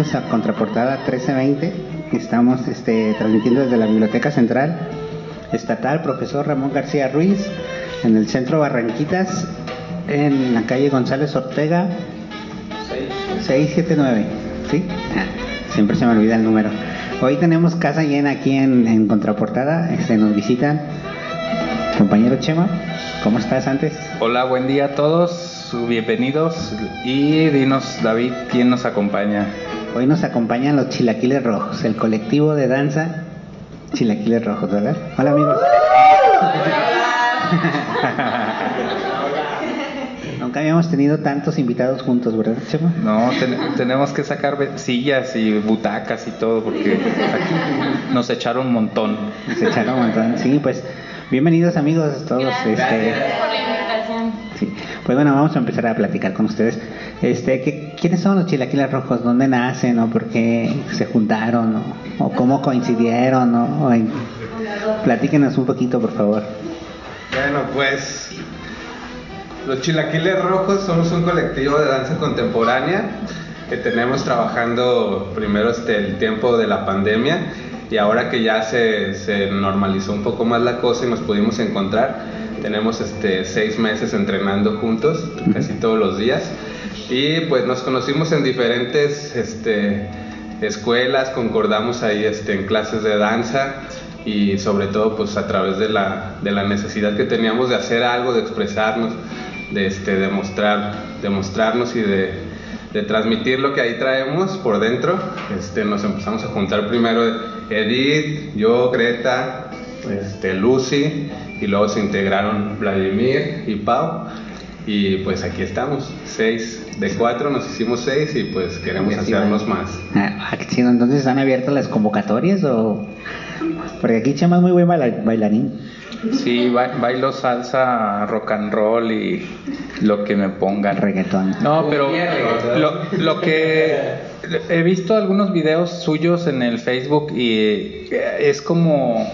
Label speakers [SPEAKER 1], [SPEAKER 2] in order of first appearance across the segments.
[SPEAKER 1] A Contraportada 1320. Estamos este, transmitiendo desde la Biblioteca Central Estatal Profesor Ramón García Ruiz en el centro Barranquitas en la calle González Ortega 679. ¿Sí? Siempre se me olvida el número. Hoy tenemos casa llena aquí en, en Contraportada. Este, nos visitan compañero Chema. ¿Cómo estás antes?
[SPEAKER 2] Hola, buen día a todos bienvenidos y dinos David quién nos acompaña.
[SPEAKER 1] Hoy nos acompañan los Chilaquiles Rojos, el colectivo de danza Chilaquiles Rojos, ¿verdad? Hola amigos. Nunca habíamos tenido tantos invitados juntos, ¿verdad, Chema?
[SPEAKER 2] No, tenemos que sacar sillas y butacas y todo porque aquí nos echaron un montón.
[SPEAKER 1] Nos echaron un montón, sí, pues bienvenidos amigos todos.
[SPEAKER 3] Este,
[SPEAKER 1] Sí. Pues bueno, vamos a empezar a platicar con ustedes. Este, ¿Quiénes son los chilaquiles rojos? ¿Dónde nacen? ¿O por qué se juntaron? ¿O, cómo coincidieron? ¿O, Platíquenos un poquito, por favor.
[SPEAKER 4] Bueno, pues los chilaquiles rojos somos un colectivo de danza contemporánea que tenemos trabajando primero este, el tiempo de la pandemia y ahora que ya se, se normalizó un poco más la cosa y nos pudimos encontrar, tenemos este, seis meses entrenando juntos, casi todos los días. Y pues nos conocimos en diferentes este, escuelas, concordamos ahí este, en clases de danza y sobre todo pues a través de la, necesidad que teníamos de hacer algo, de expresarnos, de este, y de, de transmitir lo que ahí traemos por dentro. Este, nos empezamos a juntar primero Edith, yo, Greta, este, Lucy y luego se integraron Vladimir y Pau y pues aquí estamos, seis de cuatro, nos hicimos seis y pues queremos hacernos más.
[SPEAKER 1] Ah, entonces están abiertas las convocatorias o porque aquí Chema es muy buen bailarín.
[SPEAKER 2] Sí, bailo salsa, rock and roll y lo que me pongan.
[SPEAKER 1] Reggaetón.
[SPEAKER 2] No, pero lo, lo que he visto algunos videos suyos en el Facebook y es como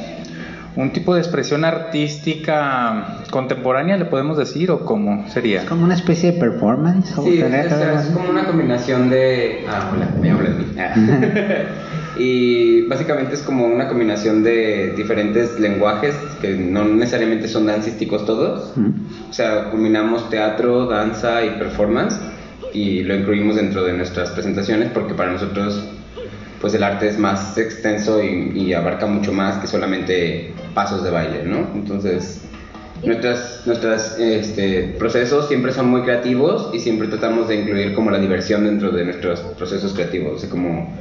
[SPEAKER 2] un tipo de expresión artística contemporánea, le podemos decir, o cómo sería?
[SPEAKER 1] ¿Es como una especie de performance?
[SPEAKER 5] Sí, es, como una combinación de... Ah, hola, me hablas y básicamente es como una combinación de diferentes lenguajes que no necesariamente son dancísticos todos. O sea, combinamos teatro, danza y performance y lo incluimos dentro de nuestras presentaciones porque para nosotros pues el arte es más extenso y, abarca mucho más que solamente pasos de baile, ¿no? Entonces, nuestras, nuestros este, procesos siempre son muy creativos y siempre tratamos de incluir como la diversión dentro de nuestros procesos creativos, o sea, como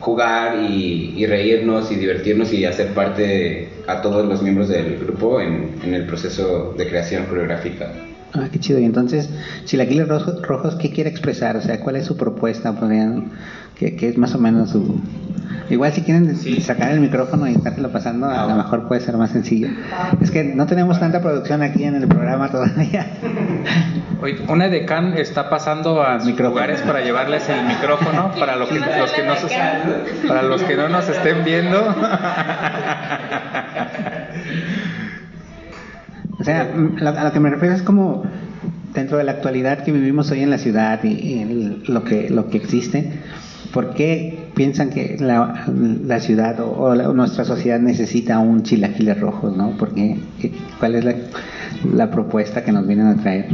[SPEAKER 5] jugar y, reírnos y divertirnos y hacer parte a todos los miembros del grupo en, en el proceso de creación coreográfica.
[SPEAKER 1] Ah, qué chido. Y entonces, Chilaquiles Rojos, Rojos, ¿qué quiere expresar? O sea, ¿cuál es su propuesta? ¿Podrían que, es más o menos su... Igual si quieren sacar el micrófono y estártelo pasando, a lo mejor puede ser más sencillo. Es que no tenemos tanta producción aquí en el programa todavía.
[SPEAKER 2] una decán está pasando a lugares para llevarles el micrófono para los que, los que no, para los que no nos estén viendo.
[SPEAKER 1] O sea, a lo que me refiero es como dentro de la actualidad que vivimos hoy en la ciudad y, lo que lo que existe, ¿Por qué piensan que la, la ciudad o, nuestra sociedad necesita un chilaquiles rojos? ¿no? Porque, ¿Cuál es la, la propuesta que nos vienen a traer?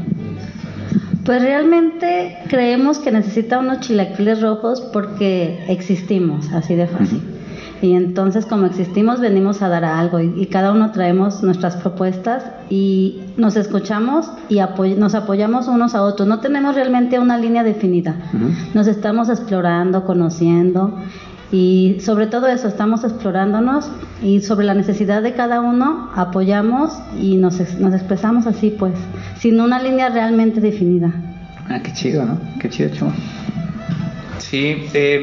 [SPEAKER 3] Pues realmente creemos que necesita unos chilaquiles rojos porque existimos, así de fácil. Y entonces como existimos venimos a dar algo y, cada uno traemos nuestras propuestas y nos escuchamos y nos apoyamos unos a otros. No tenemos realmente una línea definida. Nos estamos explorando, conociendo y sobre todo eso estamos explorándonos y sobre la necesidad de cada uno apoyamos y nos, nos expresamos así pues, sin una línea realmente definida.
[SPEAKER 1] Ah, qué chido, ¿no? Qué chido, chulo.
[SPEAKER 2] Sí, eh,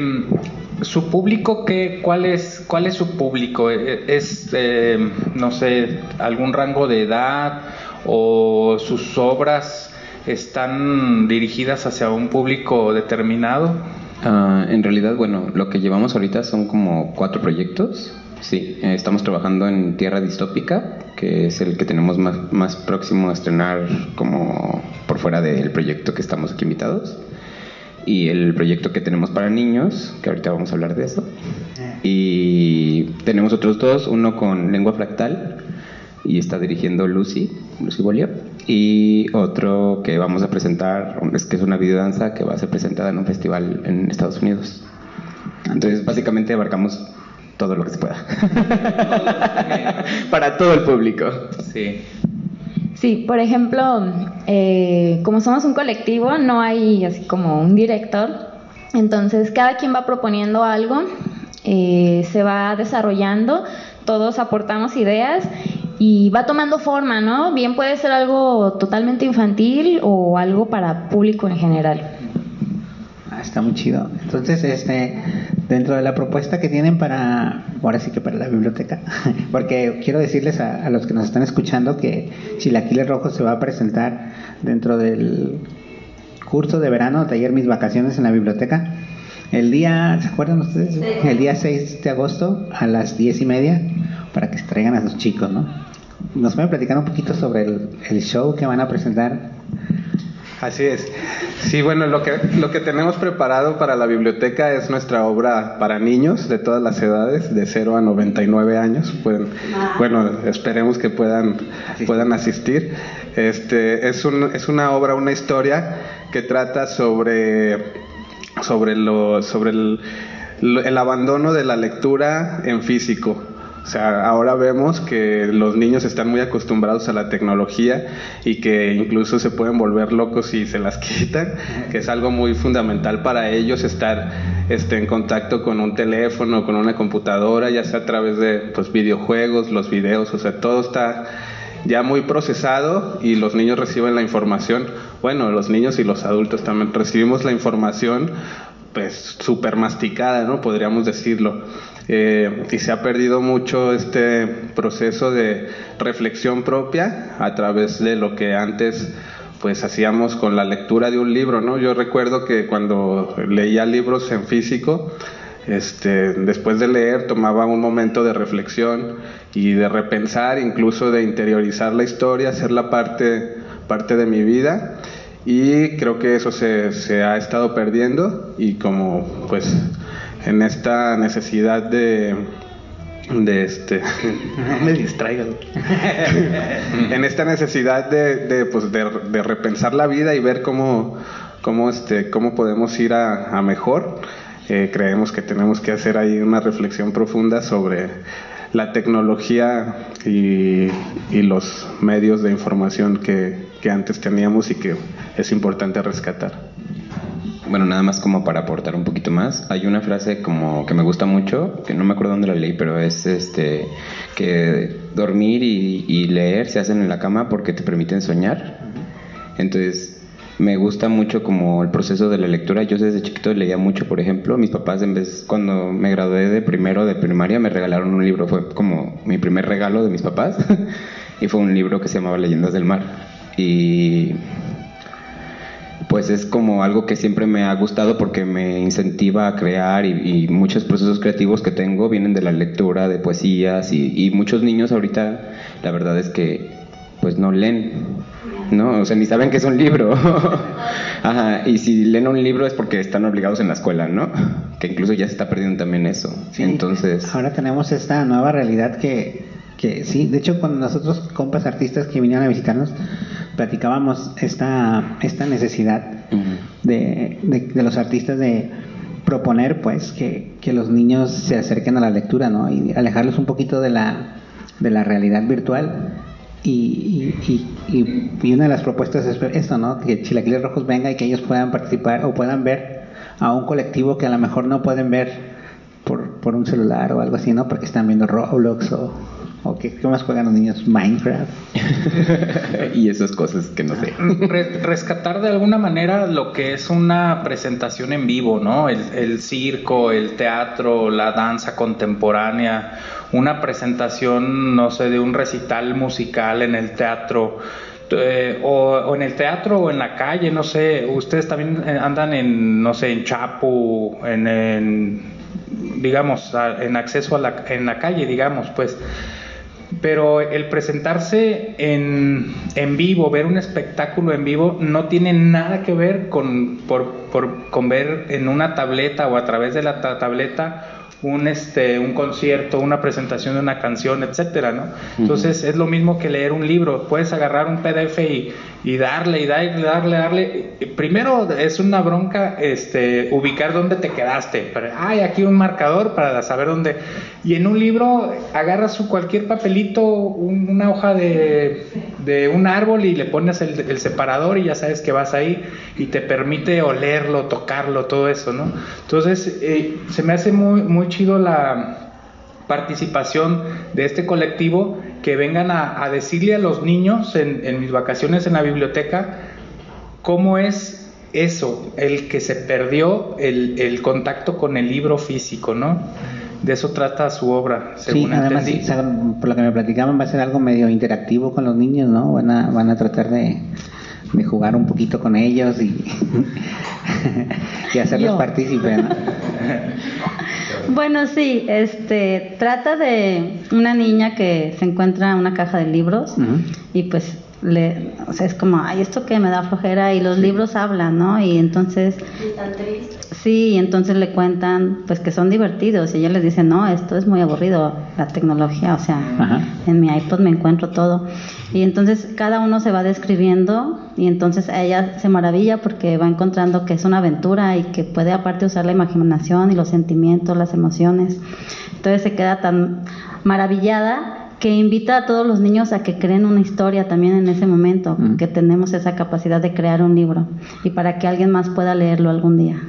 [SPEAKER 2] su público qué cuál es cuál es su público e, es eh, no sé algún rango de edad o sus obras están dirigidas hacia un público determinado
[SPEAKER 5] ah, en realidad bueno lo que llevamos ahorita son como cuatro proyectos. Sí eh, estamos trabajando en Tierra distópica que es el que tenemos más, más próximo a estrenar como por fuera del proyecto que estamos aquí invitados y el proyecto que tenemos para niños, que ahorita vamos a hablar de eso. Y tenemos otros dos, uno con lengua fractal y está dirigiendo Lucy, Lucy Bolio, y otro que vamos a presentar, es que es una videodanza que va a ser presentada en un festival en Estados Unidos. Entonces, básicamente abarcamos todo lo que se pueda. Para todo el público.
[SPEAKER 2] Sí.
[SPEAKER 6] Sí, por ejemplo, eh, como somos un colectivo, no hay así como un director. Entonces, cada quien va proponiendo algo, eh, se va desarrollando, todos aportamos ideas y va tomando forma, ¿no? Bien puede ser algo totalmente infantil o algo para público en general.
[SPEAKER 1] Ah, está muy chido. Entonces, este, dentro de la propuesta que tienen para, ahora sí que para la biblioteca, porque quiero decirles a, los que nos están escuchando que Chilaquiles Rojo se va a presentar dentro del curso de verano, taller Mis Vacaciones en la biblioteca. El día, ¿se acuerdan ustedes? El día 6 de agosto a las 10 y media para que se traigan a sus chicos, ¿no? Nos pueden platicar un poquito sobre el, el show que van a presentar
[SPEAKER 4] Así es. Sí, bueno, lo que, lo que tenemos preparado para la biblioteca es nuestra obra para niños de todas las edades, de 0 a 99 años. Pueden, bueno, esperemos que puedan, puedan asistir. Este, es, un, es una obra, una historia que trata sobre, sobre, lo, sobre el, el abandono de la lectura en físico. O sea, ahora vemos que los niños están muy acostumbrados a la tecnología y que incluso se pueden volver locos si se las quitan, que es algo muy fundamental para ellos estar este, en contacto con un teléfono, con una computadora, ya sea a través de pues, videojuegos, los videos, o sea, todo está ya muy procesado y los niños reciben la información, bueno, los niños y los adultos también recibimos la información pues súper masticada, ¿no? Podríamos decirlo. Eh, y se ha perdido mucho este proceso de reflexión propia a través de lo que antes pues hacíamos con la lectura de un libro, ¿no? Yo recuerdo que cuando leía libros en físico, este, después de leer tomaba un momento de reflexión y de repensar, incluso de interiorizar la historia, hacerla parte, parte de mi vida y creo que eso se, se ha estado perdiendo y como pues en esta necesidad de, de este
[SPEAKER 1] me distraigo
[SPEAKER 4] en esta necesidad de, de, pues de, de, repensar la vida y ver cómo, cómo, este, cómo podemos ir a, a mejor eh, creemos que tenemos que hacer ahí una reflexión profunda sobre la tecnología y, y los medios de información que, que antes teníamos y que es importante rescatar
[SPEAKER 5] bueno, nada más como para aportar un poquito más, hay una frase como que me gusta mucho, que no me acuerdo dónde la leí, pero es este que dormir y, leer se hacen en la cama porque te permiten soñar. Entonces, me gusta mucho como el proceso de la lectura. Yo desde chiquito leía mucho, por ejemplo, mis papás en vez cuando me gradué de primero de primaria me regalaron un libro, fue como mi primer regalo de mis papás y fue un libro que se llamaba Leyendas del Mar. Y pues es como algo que siempre me ha gustado porque me incentiva a crear y, muchos procesos creativos que tengo vienen de la lectura de poesías y, muchos niños ahorita la verdad es que pues no leen, ¿no? O sea, ni saben que es un libro. Ajá, y si leen un libro es porque están obligados en la escuela, ¿no? Que incluso ya se está perdiendo también eso. Entonces...
[SPEAKER 1] Ahora tenemos esta nueva realidad que, que sí, de hecho cuando nosotros compas artistas que vinieron a visitarnos, platicábamos esta, esta necesidad de, de, los artistas de proponer pues que, que, los niños se acerquen a la lectura ¿no? y alejarlos un poquito de la, de la realidad virtual y, y, y, una de las propuestas es esto, ¿no? que Chilaquiles Rojos venga y que ellos puedan participar o puedan ver a un colectivo que a lo mejor no pueden ver por, por un celular o algo así, ¿no? porque están viendo Roblox o, ¿O qué, más juegan los niños? Minecraft.
[SPEAKER 5] y esas cosas que no sé.
[SPEAKER 2] rescatar de alguna manera lo que es una presentación en vivo, ¿no? El, circo, el teatro, la danza contemporánea, una presentación, no sé, de un recital musical en el teatro. Eh, o, en el teatro o en la calle, no sé, ustedes también eh, andan en, no sé, en Chapu, en, digamos, en acceso a la, en la calle, digamos, pues pero el presentarse en, en, vivo, ver un espectáculo en vivo, no tiene nada que ver con, por, por, con ver en una tableta o a través de la tableta un, este, un concierto, una presentación de una canción, etcétera, ¿no? Entonces es lo mismo que leer un libro. Puedes agarrar un PDF y, y darle y darle, darle, darle. Primero es una bronca este, ubicar dónde te quedaste. hay aquí un marcador para saber dónde. Y en un libro agarras cualquier papelito, una hoja de, de, un árbol y le pones el, el, separador y ya sabes que vas ahí y te permite olerlo, tocarlo, todo eso, ¿no? Entonces eh, se me hace muy, muy chido la participación de este colectivo que vengan a, decirle a los niños en, mis vacaciones en la biblioteca cómo es eso, el que se perdió el, contacto con el libro físico, ¿no? De eso trata su obra, según
[SPEAKER 1] sí, además, por lo que me platicaban, va a ser algo medio interactivo con los niños, ¿no? Van a, van a tratar de, jugar un poquito con ellos y, y hacerlos partícipes, ¿no?
[SPEAKER 3] Bueno, sí, este trata de una niña que se encuentra en una caja de libros y pues le, o sea, es como, ay, esto que me da flojera y los libros hablan, ¿no? Y entonces Sí, y entonces le cuentan pues que son divertidos y ella les dice, "No, esto es muy aburrido, la tecnología, o sea, en mi iPod me encuentro todo." Y entonces cada uno se va describiendo y entonces ella se maravilla porque va encontrando que es una aventura y que puede aparte usar la imaginación y los sentimientos, las emociones. Entonces se queda tan maravillada que invita a todos los niños a que creen una historia también en ese momento, que tenemos esa capacidad de crear un libro y para que alguien más pueda leerlo algún día.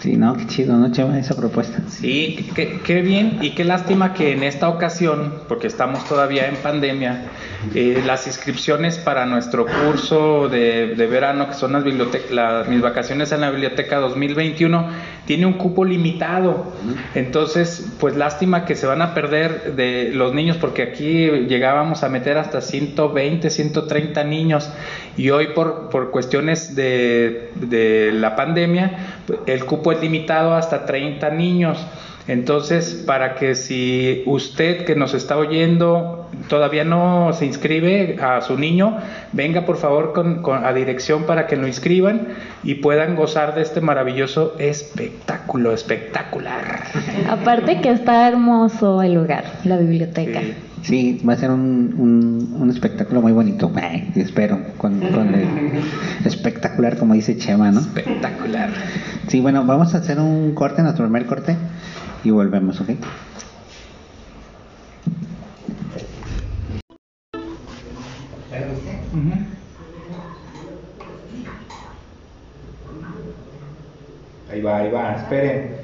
[SPEAKER 1] Sí, no, qué chido, ¿no? Chévere esa propuesta.
[SPEAKER 2] Sí, qué, qué, bien y qué lástima que en esta ocasión, porque estamos todavía en pandemia, eh, las inscripciones para nuestro curso de, de verano, que son las bibliotecas, mis vacaciones en la biblioteca 2021, tiene un cupo limitado. Entonces, pues lástima que se van a perder de los niños, porque aquí llegábamos a meter hasta 120, 130 niños, y hoy por, por cuestiones de, de la pandemia, el cupo es limitado hasta 30 niños. Entonces, para que si usted que nos está oyendo todavía no se inscribe a su niño, venga por favor con, a dirección para que lo inscriban y puedan gozar de este maravilloso espectáculo, espectacular.
[SPEAKER 6] Aparte que está hermoso el lugar, la biblioteca.
[SPEAKER 1] Sí. va a ser un, un, espectáculo muy bonito, espero, con, con el espectacular, como dice Chema, ¿no?
[SPEAKER 2] Espectacular.
[SPEAKER 1] Sí, bueno, vamos a hacer un corte, nuestro primer corte y volvemos, ¿ok?
[SPEAKER 2] Ahí va, ahí va, esperen.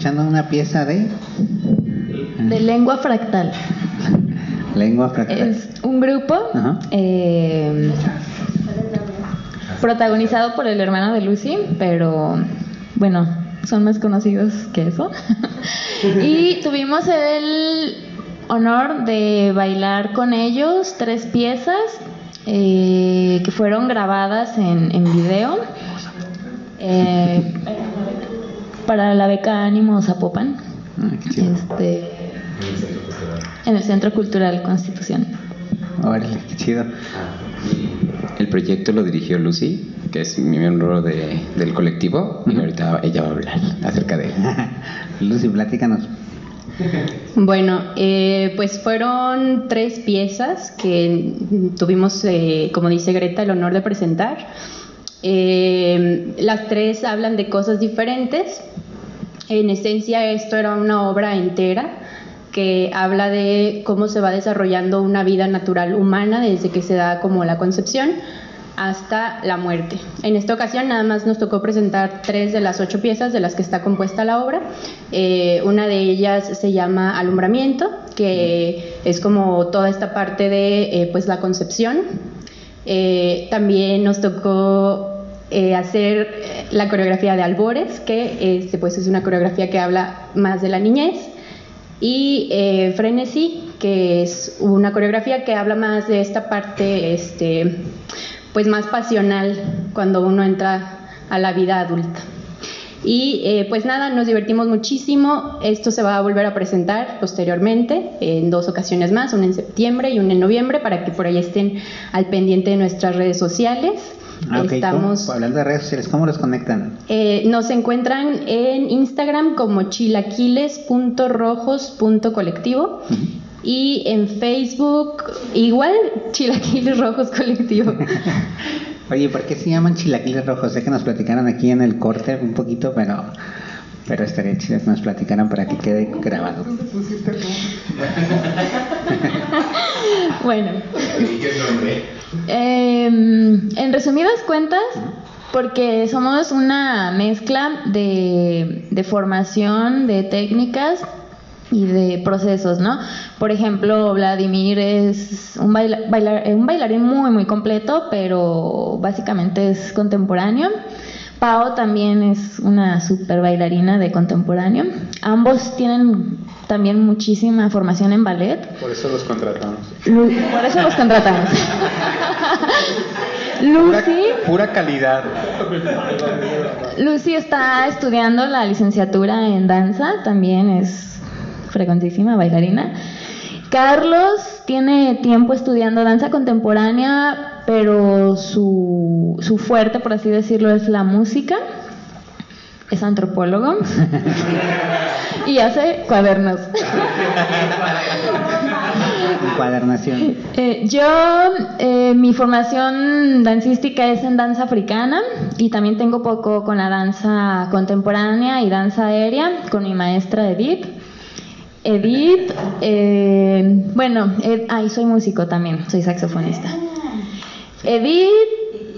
[SPEAKER 1] Escuchando una pieza de
[SPEAKER 6] De lengua fractal.
[SPEAKER 1] lengua fractal.
[SPEAKER 6] Es un grupo eh, protagonizado por el hermano de Lucy, pero bueno, son más conocidos que eso. y tuvimos el honor de bailar con ellos tres piezas eh, que fueron grabadas en, en video eh, para la beca Ánimo Zapopan.
[SPEAKER 1] Ah, qué.
[SPEAKER 6] Este, en el Centro Cultural Constitución.
[SPEAKER 1] Órale, qué chido.
[SPEAKER 5] El proyecto lo dirigió Lucy, que es mi miembro de- del colectivo, y ahorita ella va a hablar acerca de
[SPEAKER 1] Lucy, platícanos.
[SPEAKER 7] Bueno, eh, pues fueron tres piezas que tuvimos, eh, como dice Greta, el honor de presentar. Eh, las tres hablan de cosas diferentes. En esencia, esto era una obra entera que habla de cómo se va desarrollando una vida natural humana desde que se da como la concepción hasta la muerte. En esta ocasión nada más nos tocó presentar tres de las ocho piezas de las que está compuesta la obra. Eh, una de ellas se llama Alumbramiento, que es como toda esta parte de eh, pues la concepción. Eh, también nos tocó eh, hacer eh, la coreografía de Albores, que este, pues es una coreografía que habla más de la niñez. Y eh, Frenesí, que es una coreografía que habla más de esta parte, este, pues más pasional cuando uno entra a la vida adulta. Y eh, pues nada, nos divertimos muchísimo. Esto se va a volver a presentar posteriormente en dos ocasiones más, una en septiembre y una en noviembre, para que por ahí estén al pendiente de nuestras redes sociales.
[SPEAKER 1] Ah.
[SPEAKER 7] Estamos,
[SPEAKER 1] ¿Cómo- hablando de redes sociales, ¿cómo los conectan?
[SPEAKER 7] eh, nos encuentran en Instagram como chilaquiles.rojos.colectivo y en Facebook igual Chilaquiles Rojos Colectivo.
[SPEAKER 1] Oye, ¿por qué se llaman chilaquiles rojos? Sé que nos platicaron aquí en el corte un poquito, pero, pero estaría chido que nos platicaran para que quede grabado.
[SPEAKER 6] Bueno. Em, en resumidas cuentas, porque somos una mezcla de, de formación, de técnicas y de procesos, ¿no? Por ejemplo, Vladimir es un, baila- bailar- eh, un bailarín muy, muy completo, pero básicamente es contemporáneo. Pao también es una super bailarina de contemporáneo. Ambos tienen también muchísima formación en ballet.
[SPEAKER 2] Por eso los contratamos.
[SPEAKER 6] Lu- Por eso los contratamos.
[SPEAKER 2] Pura,
[SPEAKER 6] Lucy,
[SPEAKER 2] pura calidad.
[SPEAKER 6] Lucy está estudiando la licenciatura en danza, también es frecuentísima bailarina. Carlos tiene tiempo estudiando danza contemporánea, pero su, su fuerte, por así decirlo, es la música. Es antropólogo y hace cuadernos.
[SPEAKER 1] Encuadernación.
[SPEAKER 6] Eh, yo, eh, mi formación dancística es en danza africana y también tengo poco con la danza contemporánea y danza aérea con mi maestra Edith. Edith, eh, bueno, Ed- ay, soy músico también, soy saxofonista. Edith,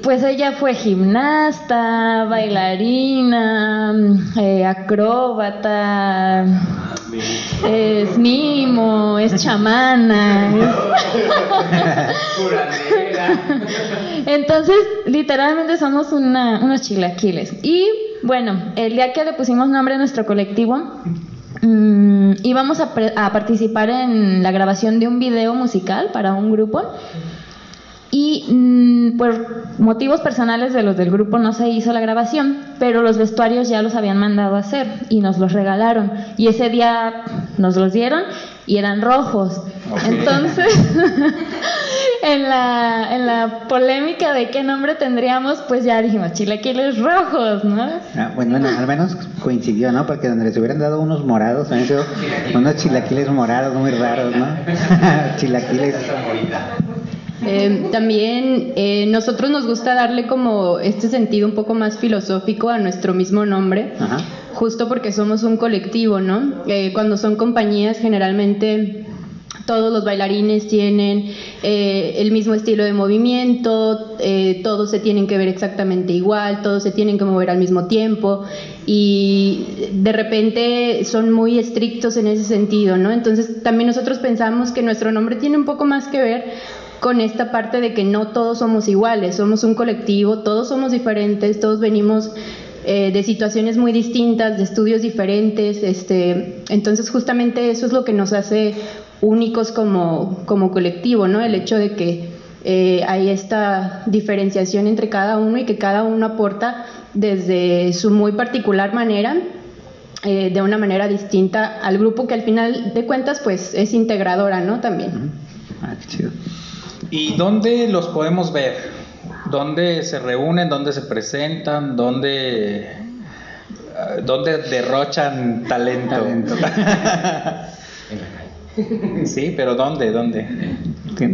[SPEAKER 6] pues ella fue gimnasta, bailarina, eh, acróbata, es mimo, es chamana. es- Entonces, literalmente somos una- unos chilaquiles. Y bueno, el día que le pusimos nombre a nuestro colectivo, mm, íbamos a, a participar en la grabación de un video musical para un grupo. Y mm, por motivos personales de los del grupo no se hizo la grabación, pero los vestuarios ya los habían mandado a hacer y nos los regalaron. Y ese día nos los dieron y eran rojos. Entonces, en la, en la polémica de qué nombre tendríamos, pues ya dijimos chilaquiles rojos, ¿no?
[SPEAKER 1] Ah, bueno, bueno, al menos coincidió, ¿no? Porque donde les hubieran dado unos morados, han sido unos chilaquiles morados muy raros, ¿no? chilaquiles.
[SPEAKER 7] Eh, también eh, nosotros nos gusta darle como este sentido un poco más filosófico a nuestro mismo nombre,
[SPEAKER 1] Ajá.
[SPEAKER 7] justo porque somos un colectivo, ¿no? Eh, cuando son compañías generalmente todos los bailarines tienen eh, el mismo estilo de movimiento, eh, todos se tienen que ver exactamente igual, todos se tienen que mover al mismo tiempo y de repente son muy estrictos en ese sentido, ¿no? Entonces también nosotros pensamos que nuestro nombre tiene un poco más que ver con esta parte de que no todos somos iguales, somos un colectivo, todos somos diferentes, todos venimos eh, de situaciones muy distintas, de estudios diferentes, este, entonces justamente eso es lo que nos hace únicos como, colectivo, ¿no? El hecho de que eh, hay esta diferenciación entre cada uno y que cada uno aporta desde su muy particular manera, eh, de una manera distinta al grupo que al final de cuentas pues es integradora, ¿no? También.
[SPEAKER 2] ¿Y dónde los podemos ver? ¿Dónde se reúnen? ¿Dónde se presentan? ¿Dónde, dónde derrochan talento?
[SPEAKER 1] Talento.
[SPEAKER 2] sí, pero ¿dónde? ¿Dónde?
[SPEAKER 1] Que-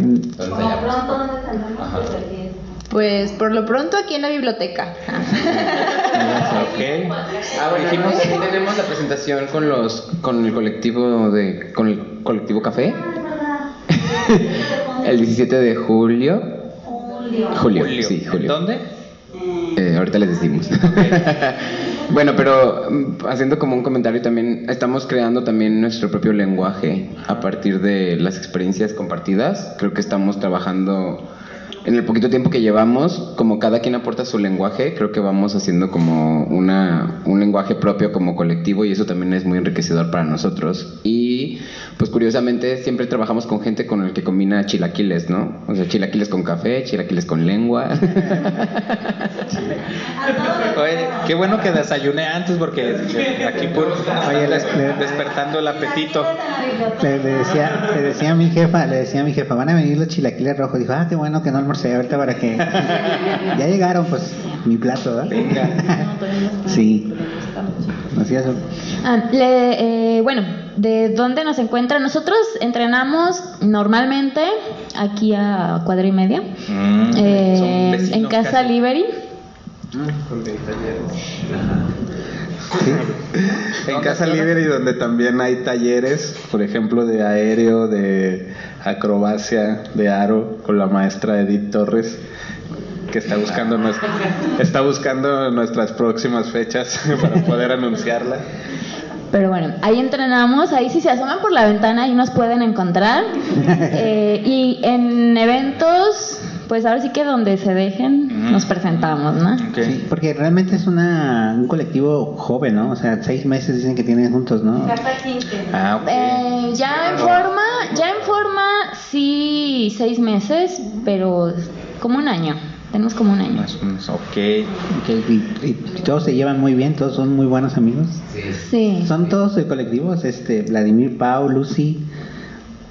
[SPEAKER 7] Pues por lo pronto aquí en la biblioteca.
[SPEAKER 2] Ok.
[SPEAKER 5] Ah, bueno, dijimos que tenemos la presentación con los con el colectivo de con el colectivo Café. el 17 de julio. Julio. sí, julio.
[SPEAKER 2] ¿Dónde?
[SPEAKER 5] Eh, ahorita les decimos. bueno, pero mm, haciendo como un comentario también, estamos creando también nuestro propio lenguaje a partir de las experiencias compartidas. Creo que estamos trabajando en el poquito tiempo que llevamos, como cada quien aporta su lenguaje, creo que vamos haciendo como una, un lenguaje propio como colectivo y eso también es muy enriquecedor para nosotros. Y pues curiosamente siempre trabajamos con gente con el que combina chilaquiles, ¿no? O sea, chilaquiles con café, chilaquiles con lengua.
[SPEAKER 2] Oye, qué bueno que desayuné antes porque aquí por
[SPEAKER 1] Oye, les- le-
[SPEAKER 2] despertando el apetito.
[SPEAKER 1] Le, le decía, le decía a mi jefa, le decía a mi jefa, van a venir los chilaquiles rojos. Dijo, ah, qué bueno que no almorcé ahorita para que. ya llegaron, pues, mi plato, ¿verdad?
[SPEAKER 2] Venga.
[SPEAKER 1] sí. Así es.
[SPEAKER 6] Ah, le- eh, bueno, ¿de dónde nos encuentran? Nosotros entrenamos normalmente aquí a cuadra y media,
[SPEAKER 2] Mm,
[SPEAKER 6] eh, en Casa
[SPEAKER 2] casi.
[SPEAKER 4] En Casa Libre y donde también hay talleres, por ejemplo, de aéreo, de acrobacia, de aro, con la maestra Edith Torres, que está buscando, nues- está buscando nuestras próximas fechas para poder anunciarla.
[SPEAKER 6] Pero bueno, ahí entrenamos, ahí si se asoman por la ventana ahí nos pueden encontrar. Eh, y en eventos, pues ahora sí que donde se dejen nos presentamos, ¿no?
[SPEAKER 2] Ok.
[SPEAKER 1] Sí, porque realmente es una, un colectivo joven, ¿no? O sea, seis meses dicen que tienen juntos, ¿no?
[SPEAKER 2] Ah, ok.
[SPEAKER 6] Eh, ya en forma, ya en forma sí seis meses, pero como un año. Tenemos como un año.
[SPEAKER 2] Más o menos, ok.
[SPEAKER 1] Ok, y, y- y todos se llevan muy bien, todos son muy buenos amigos.
[SPEAKER 6] Sí.
[SPEAKER 1] Son todos de colectivos, este, Vladimir, Pau, Lucy,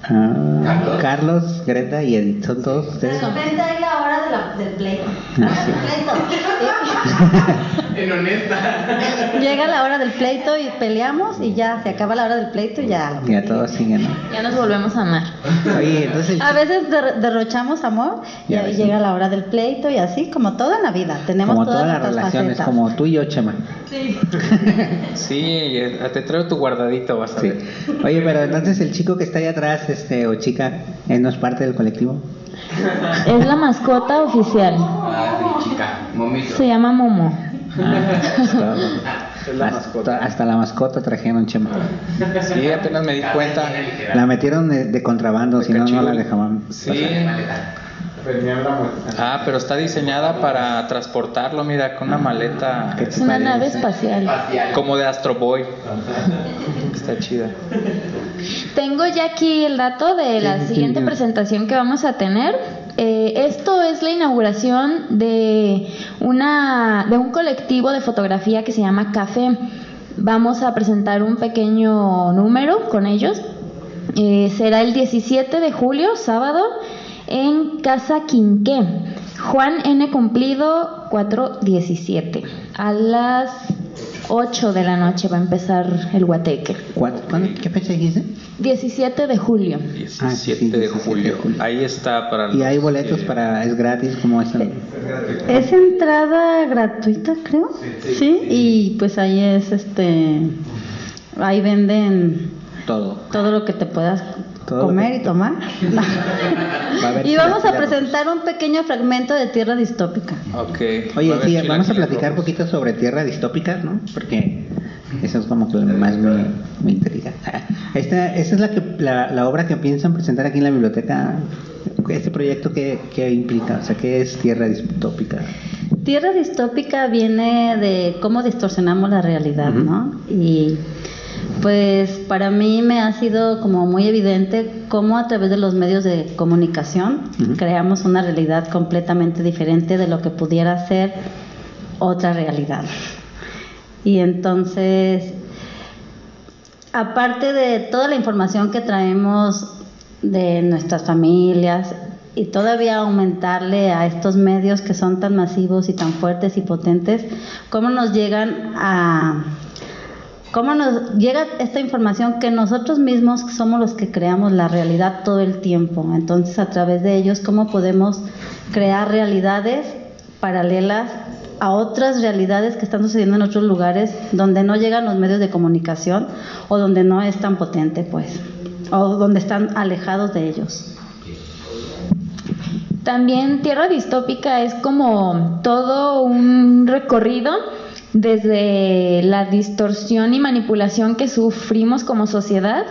[SPEAKER 1] ah, Carlos, Greta y Edith, son todos ustedes.
[SPEAKER 3] repente hay la hora de la- del pleito.
[SPEAKER 1] Ah, sí.
[SPEAKER 5] en honesta.
[SPEAKER 3] Llega la hora del pleito y peleamos y ya se acaba la hora del pleito y ya.
[SPEAKER 1] Y a todos siguen, ¿no?
[SPEAKER 6] Ya nos volvemos a amar.
[SPEAKER 1] Oye, entonces,
[SPEAKER 3] A veces der- derrochamos amor y
[SPEAKER 1] Ya
[SPEAKER 3] ahí llega la hora del pleito y así como todo en la vida. Tenemos
[SPEAKER 1] como
[SPEAKER 3] todas
[SPEAKER 1] todas las relaciones,
[SPEAKER 3] facetas.
[SPEAKER 1] como tú y yo, Chema.
[SPEAKER 2] Sí, eh, te traigo tu guardadito, vas a
[SPEAKER 1] Sí.
[SPEAKER 2] ver.
[SPEAKER 1] Oye, pero entonces el chico que está ahí atrás, este, o chica, ¿él no es parte del colectivo?
[SPEAKER 6] Es la mascota oficial.
[SPEAKER 5] Ah, sí, chica, momito.
[SPEAKER 6] Se llama Momo.
[SPEAKER 1] hasta, hasta la mascota trajeron, Chema.
[SPEAKER 2] Sí, apenas me di cuenta.
[SPEAKER 1] La metieron de, de contrabando, si no, no la dejaban.
[SPEAKER 2] Sí. Ah, pero está diseñada para transportarlo, mira, con una maleta
[SPEAKER 1] ¿Qué
[SPEAKER 6] Es
[SPEAKER 1] te
[SPEAKER 6] una nave espacial.
[SPEAKER 2] como de Astro Boy. Está chida.
[SPEAKER 6] Tengo ya aquí el dato de la siguiente presentación que vamos a tener. Eh, esto es la inauguración de una de un colectivo de fotografía que se llama Café. Vamos a presentar un pequeño número con ellos. Eh, será el 17 de julio, sábado, en Casa Quinqué. Juan N. Cumplido 417. A las 8 de la noche va a empezar el guateque.
[SPEAKER 1] ¿Cuándo- cuándo- ¿Qué fecha dijiste?
[SPEAKER 6] 17 de julio.
[SPEAKER 2] 17
[SPEAKER 1] Ah, sí,
[SPEAKER 2] de
[SPEAKER 1] 17 de
[SPEAKER 2] julio.
[SPEAKER 1] julio.
[SPEAKER 2] Ahí está para
[SPEAKER 1] Y hay boletos
[SPEAKER 2] eh,
[SPEAKER 1] para, es gratis, como es
[SPEAKER 3] Es entrada gratuita, creo. Sí, y pues ahí es este. Ahí venden
[SPEAKER 1] todo.
[SPEAKER 3] todo lo que te puedas comer y tomar. y vamos a presentar un pequeño fragmento de Tierra Distópica.
[SPEAKER 2] Ok.
[SPEAKER 1] Oye, sí, vamos a platicar un poquito sobre Tierra Distópica, ¿no? Porque eso es como que lo más me, me intriga. Esta, esta es la, que, la, la, obra que piensan presentar aquí en la biblioteca. Este proyecto, ¿qué, ¿qué implica? O sea, ¿qué es Tierra Distópica?
[SPEAKER 3] Tierra distópica viene de cómo distorsionamos la realidad, ¿no? Y pues para mí me ha sido como muy evidente cómo a través de los medios de comunicación creamos una realidad completamente diferente de lo que pudiera ser otra realidad. Y entonces, aparte de toda la información que traemos de nuestras familias y todavía aumentarle a estos medios que son tan masivos y tan fuertes y potentes, cómo nos llegan a cómo nos llega esta información que nosotros mismos somos los que creamos la realidad todo el tiempo. Entonces, a través de ellos, cómo podemos crear realidades paralelas a otras realidades que están sucediendo en otros lugares donde no llegan los medios de comunicación o donde no es tan potente, pues, o donde están alejados de ellos.
[SPEAKER 6] También Tierra Distópica es como todo un recorrido desde la distorsión y manipulación que sufrimos como sociedad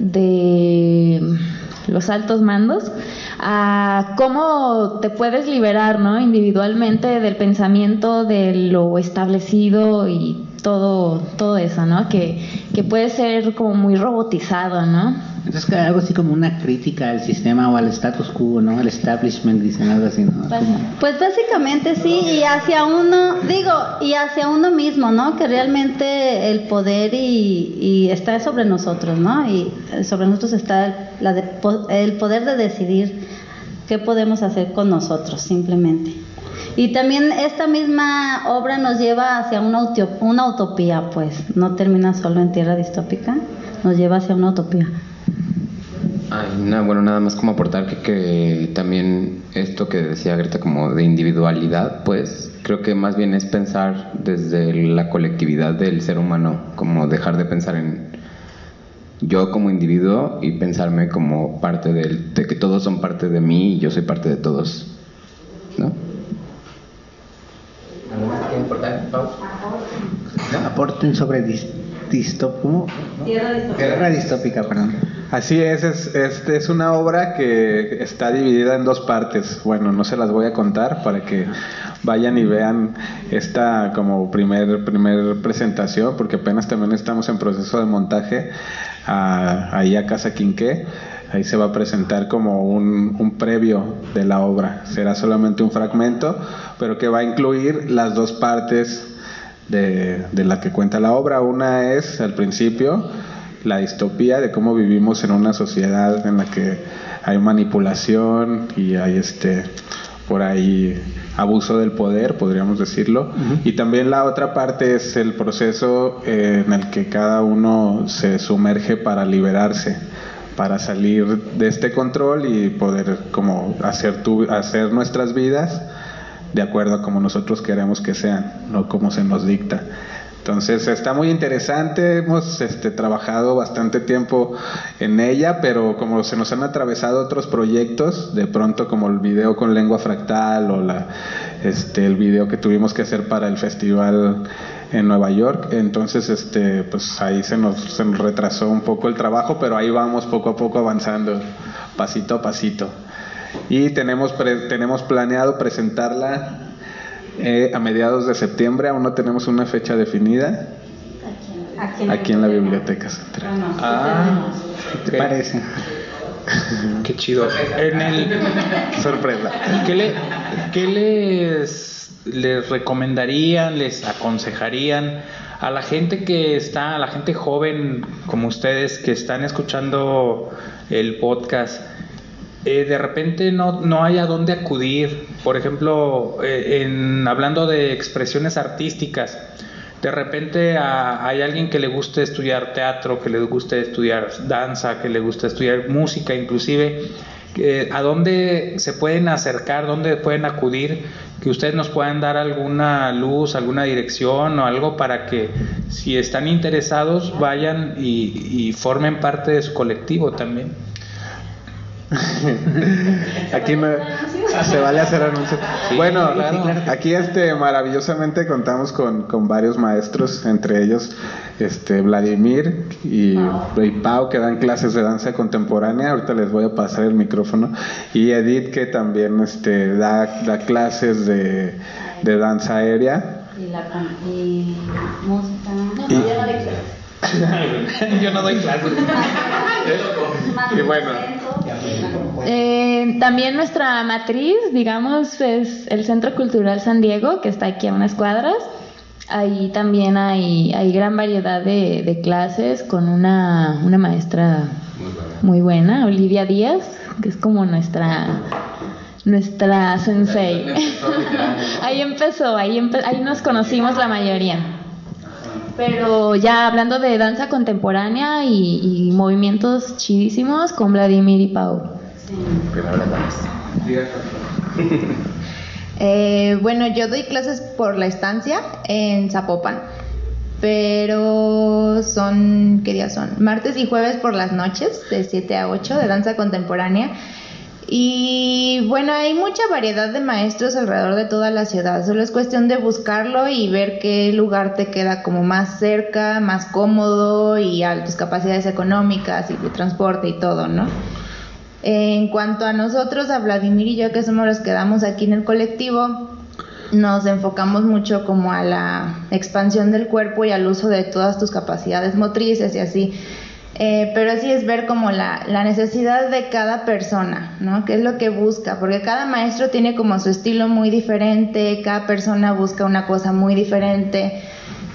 [SPEAKER 6] de los altos mandos a cómo te puedes liberar, ¿no? Individualmente del pensamiento de lo establecido y todo, todo eso, ¿no? Que, puede ser como muy robotizado, ¿no?
[SPEAKER 1] Es algo así como una crítica al sistema o al status quo, ¿no? Al establishment, dicen algo así, ¿no?
[SPEAKER 3] Pues, pues, básicamente sí, y hacia uno, digo, y hacia uno mismo, ¿no? Que realmente el poder y, y está sobre nosotros, ¿no? Y sobre nosotros está la de, el poder de decidir qué podemos hacer con nosotros, simplemente. Y también esta misma obra nos lleva hacia una, una utopía, pues, no termina solo en tierra distópica, nos lleva hacia una utopía.
[SPEAKER 5] Ay, bueno, nada más como aportar que, que, también esto que decía Greta como de individualidad, pues creo que más bien es pensar desde la colectividad del ser humano, como dejar de pensar en yo como individuo y pensarme como parte del, de que todos son parte de mí y yo soy parte de todos, ¿no?
[SPEAKER 1] ¿Algo más que aportar, Pau? Aporten sobre distópico. Tierra distópica, perdón.
[SPEAKER 4] Así es, es, es, una obra que está dividida en dos partes. Bueno, no se las voy a contar para que vayan y vean esta como primer, primer presentación, porque apenas también estamos en proceso de montaje ahí a Casa Quinqué. Ahí se va a presentar como un, un previo de la obra. Será solamente un fragmento, pero que va a incluir las dos partes de, de la que cuenta la obra. Una es al principio la distopía de cómo vivimos en una sociedad en la que hay manipulación y hay este por ahí abuso del poder, podríamos decirlo. Y también la otra parte es el proceso eh, en el que cada uno se sumerge para liberarse, para salir de este control y poder como hacer, tu, hacer nuestras vidas de acuerdo a como nosotros queremos que sean, no como se nos dicta. Entonces está muy interesante, hemos este, trabajado bastante tiempo en ella, pero como se nos han atravesado otros proyectos, de pronto como el video con lengua fractal o la, este, el video que tuvimos que hacer para el festival en Nueva York, entonces este, pues ahí se nos, se nos retrasó un poco el trabajo, pero ahí vamos poco a poco avanzando, pasito a pasito. Y tenemos, tenemos planeado presentarla eh, a mediados de septiembre, aún no tenemos una fecha definida. Aquí en, la biblioteca central.
[SPEAKER 2] Ah, ¿qué te parece? Qué chido. En el
[SPEAKER 4] sorpresa.
[SPEAKER 2] ¿Qué, le, qué les, les recomendarían, les aconsejarían a la gente que está, a la gente joven como ustedes que están escuchando el podcast? Eh, de repente no, no hay a dónde acudir. Por ejemplo, eh, en, hablando de expresiones artísticas, de repente hay alguien que le guste estudiar teatro, que le guste estudiar danza, que le guste estudiar música inclusive, ¿a dónde se pueden acercar, dónde pueden acudir que ustedes nos puedan dar alguna luz, alguna dirección o algo para que si están interesados vayan y, formen parte de su colectivo también.
[SPEAKER 4] aquí me, se vale hacer anuncios. bueno, aquí este maravillosamente contamos con, con, varios maestros, entre ellos este Vladimir y, y, Pau que dan clases de danza contemporánea. Ahorita les voy a pasar el micrófono y Edith que también este da, da clases de, de danza aérea.
[SPEAKER 3] Y, la, y música.
[SPEAKER 2] yo no doy clases.
[SPEAKER 4] y bueno.
[SPEAKER 6] Eh, también nuestra matriz, digamos, es el Centro Cultural San Diego, que está aquí a unas cuadras. Ahí también hay, hay gran variedad de, clases con una, una maestra muy buena, Olivia Díaz, que es como nuestra nuestra sensei. ahí empezó, ahí, ahí nos conocimos la mayoría. Pero ya hablando de danza contemporánea y, movimientos chidísimos con Vladimir y Pau.
[SPEAKER 5] Primero las damas.
[SPEAKER 8] Eh, bueno, yo doy clases por la estancia en Zapopan, pero son, ¿qué días son? Martes y jueves por las noches, de 7 a 8, de danza contemporánea. Y bueno, hay mucha variedad de maestros alrededor de toda la ciudad. Solo es cuestión de buscarlo y ver qué lugar te queda como más cerca, más cómodo y a tus capacidades económicas y de transporte y todo, ¿no? En cuanto a nosotros, a Vladimir y yo, que somos los que damos aquí en el colectivo, nos enfocamos mucho como a la expansión del cuerpo y al uso de todas tus capacidades motrices y así. Eh, pero sí es ver como la, la, necesidad de cada persona, ¿no? ¿Qué es lo que busca? Porque cada maestro tiene como su estilo muy diferente, cada persona busca una cosa muy diferente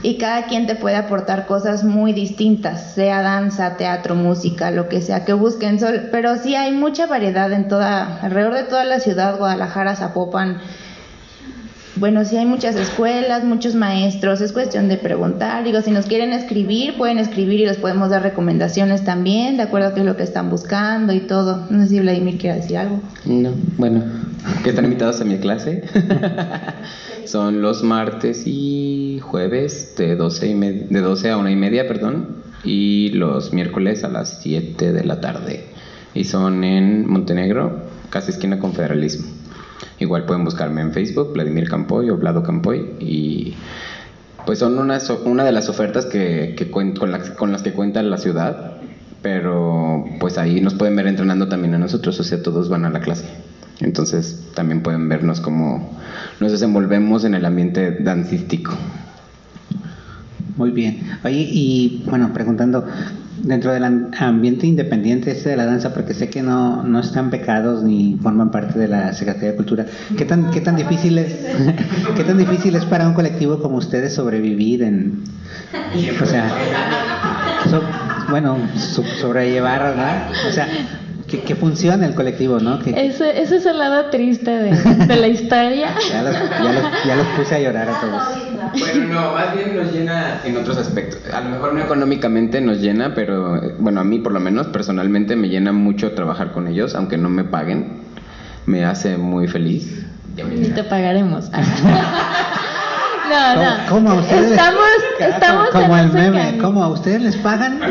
[SPEAKER 8] y cada quien te puede aportar cosas muy distintas, sea danza, teatro, música, lo que sea que busquen. Pero sí hay mucha variedad en toda, alrededor de toda la ciudad, Guadalajara, Zapopan, bueno, sí hay muchas escuelas, muchos maestros, es cuestión de preguntar. Digo, si nos quieren escribir, pueden escribir y les podemos dar recomendaciones también, de acuerdo a qué es lo que están buscando y todo. No sé si Vladimir quiere decir algo.
[SPEAKER 5] No, bueno, que están invitados a mi clase. Son los martes y jueves de 12, y de 12 a una y media, perdón, y los miércoles a las 7 de la tarde. Y son en Montenegro, casi esquina con Federalismo. Igual pueden buscarme en Facebook, Vladimir Campoy o Vlado Campoy, y pues son una, una de las ofertas que, que con, las, con las que cuenta la ciudad, pero pues ahí nos pueden ver entrenando también a nosotros, o sea, todos van a la clase. Entonces también pueden vernos cómo nos desenvolvemos en el ambiente dancístico.
[SPEAKER 1] Muy bien. Oye, y bueno, preguntando, dentro del ambiente independiente este de la danza, porque sé que no, no están pecados ni forman parte de la Secretaría de Cultura, ¿qué tan, qué tan difícil es, qué tan difícil es para un colectivo como ustedes sobrevivir en, o sea, bueno, sobrellevar, ¿verdad? O sea, que, que, funcione el colectivo, ¿no? Que,
[SPEAKER 6] ese, ese, es el lado triste de, de la historia.
[SPEAKER 1] ya, los, ya, los, ya, los, puse a llorar a todos.
[SPEAKER 5] Bueno, no, más bien nos llena en otros aspectos. A lo mejor no económicamente nos llena, pero bueno, a mí por lo menos personalmente me llena mucho trabajar con ellos, aunque no me paguen. Me hace muy feliz.
[SPEAKER 6] Y te pagaremos. No, no.
[SPEAKER 1] ¿Cómo a ustedes?
[SPEAKER 6] Estamos, estamos
[SPEAKER 1] como el meme, ¿cómo a ustedes les pagan?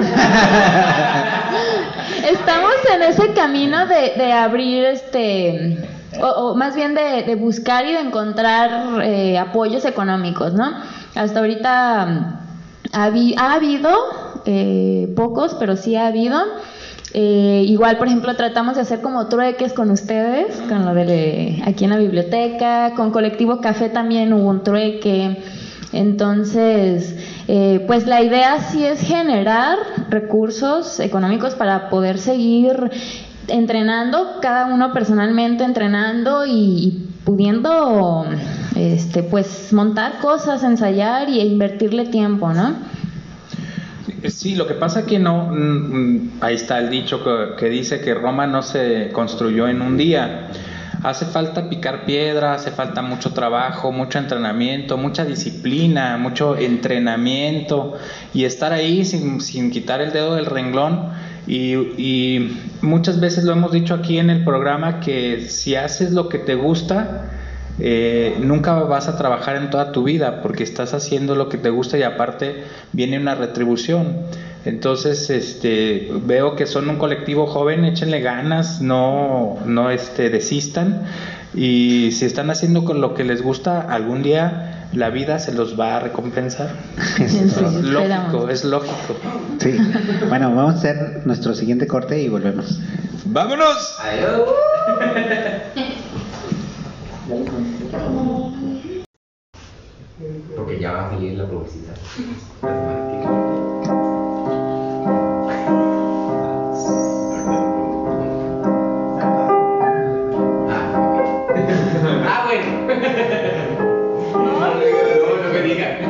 [SPEAKER 6] Estamos en ese camino de, de abrir este o, más bien de, buscar y de encontrar eh, apoyos económicos, ¿no? Hasta ahorita mm, ha, habido eh, pocos, pero sí ha habido. Eh, igual, por ejemplo, tratamos de hacer como trueques con ustedes, con lo de aquí en la biblioteca, con Colectivo Café también hubo un trueque. Entonces, pues la idea sí es generar recursos económicos para poder seguir entrenando, cada uno personalmente entrenando y, pudiendo este pues montar cosas, ensayar y invertirle tiempo, ¿no?
[SPEAKER 2] Sí, lo que pasa que no, mm, ahí está el dicho que, dice que Roma no se construyó en un día. Hace falta picar piedra, hace falta mucho trabajo, mucho entrenamiento, mucha disciplina, mucho entrenamiento y estar ahí sin, sin quitar el dedo del renglón y, muchas veces lo hemos dicho aquí en el programa que si haces lo que te gusta, eh, nunca vas a trabajar en toda tu vida porque estás haciendo lo que te gusta y aparte viene una retribución. Entonces, este, veo que son un colectivo joven, échenle ganas, no, no este, desistan y si están haciendo con lo que les gusta, algún día la vida se los va a recompensar. Es lógico, es lógico.
[SPEAKER 1] Sí. Bueno, vamos a hacer nuestro siguiente corte y volvemos.
[SPEAKER 2] ¡Vámonos!
[SPEAKER 5] Porque ya va a salir la publicidad. No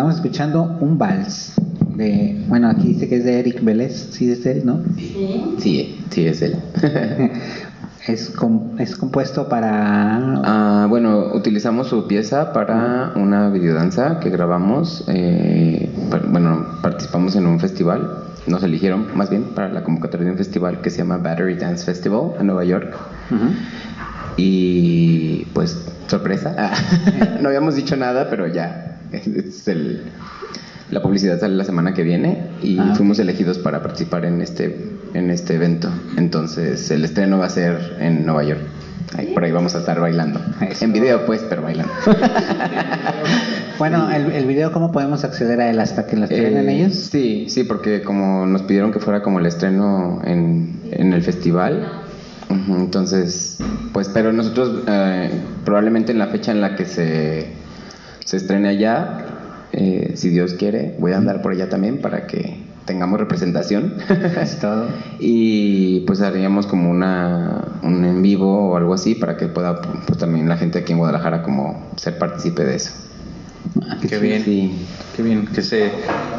[SPEAKER 1] Estamos escuchando un vals de, bueno, aquí dice que es de Eric Vélez, sí es él, ¿no?
[SPEAKER 5] Sí, sí, es él.
[SPEAKER 1] Es, com- es compuesto para
[SPEAKER 5] Ah, bueno, utilizamos su pieza para una videodanza que grabamos. eh, bueno, participamos en un festival. Nos eligieron, más bien, para la convocatoria de un festival que se llama Battery Dance Festival en Nueva York. Y pues, sorpresa. No habíamos dicho nada, pero ya. Es, es el, la publicidad sale la semana que viene y
[SPEAKER 1] Ah,
[SPEAKER 5] fuimos elegidos para participar en este, en este evento. Entonces, el estreno va a ser en Nueva York. Ahí, por ahí vamos a estar bailando.
[SPEAKER 1] Eso.
[SPEAKER 5] En video, pues, pero bailando.
[SPEAKER 1] Bueno, el, el video, ¿cómo podemos acceder a él hasta que lo estrenen
[SPEAKER 5] Eh,
[SPEAKER 1] ellos?
[SPEAKER 5] Sí, sí, porque como nos pidieron que fuera como el estreno en, en el festival, entonces, pues, pero nosotros eh, probablemente en la fecha en la que se, se estrene allá, eh, si Dios quiere, voy a andar por allá también para que tengamos representación.
[SPEAKER 1] Es todo.
[SPEAKER 5] y pues haríamos como una un en vivo o algo así para que pueda pues también la gente aquí en Guadalajara como ser partícipe de eso.
[SPEAKER 2] Qué bien.
[SPEAKER 5] Sí.
[SPEAKER 2] Qué bien, que se,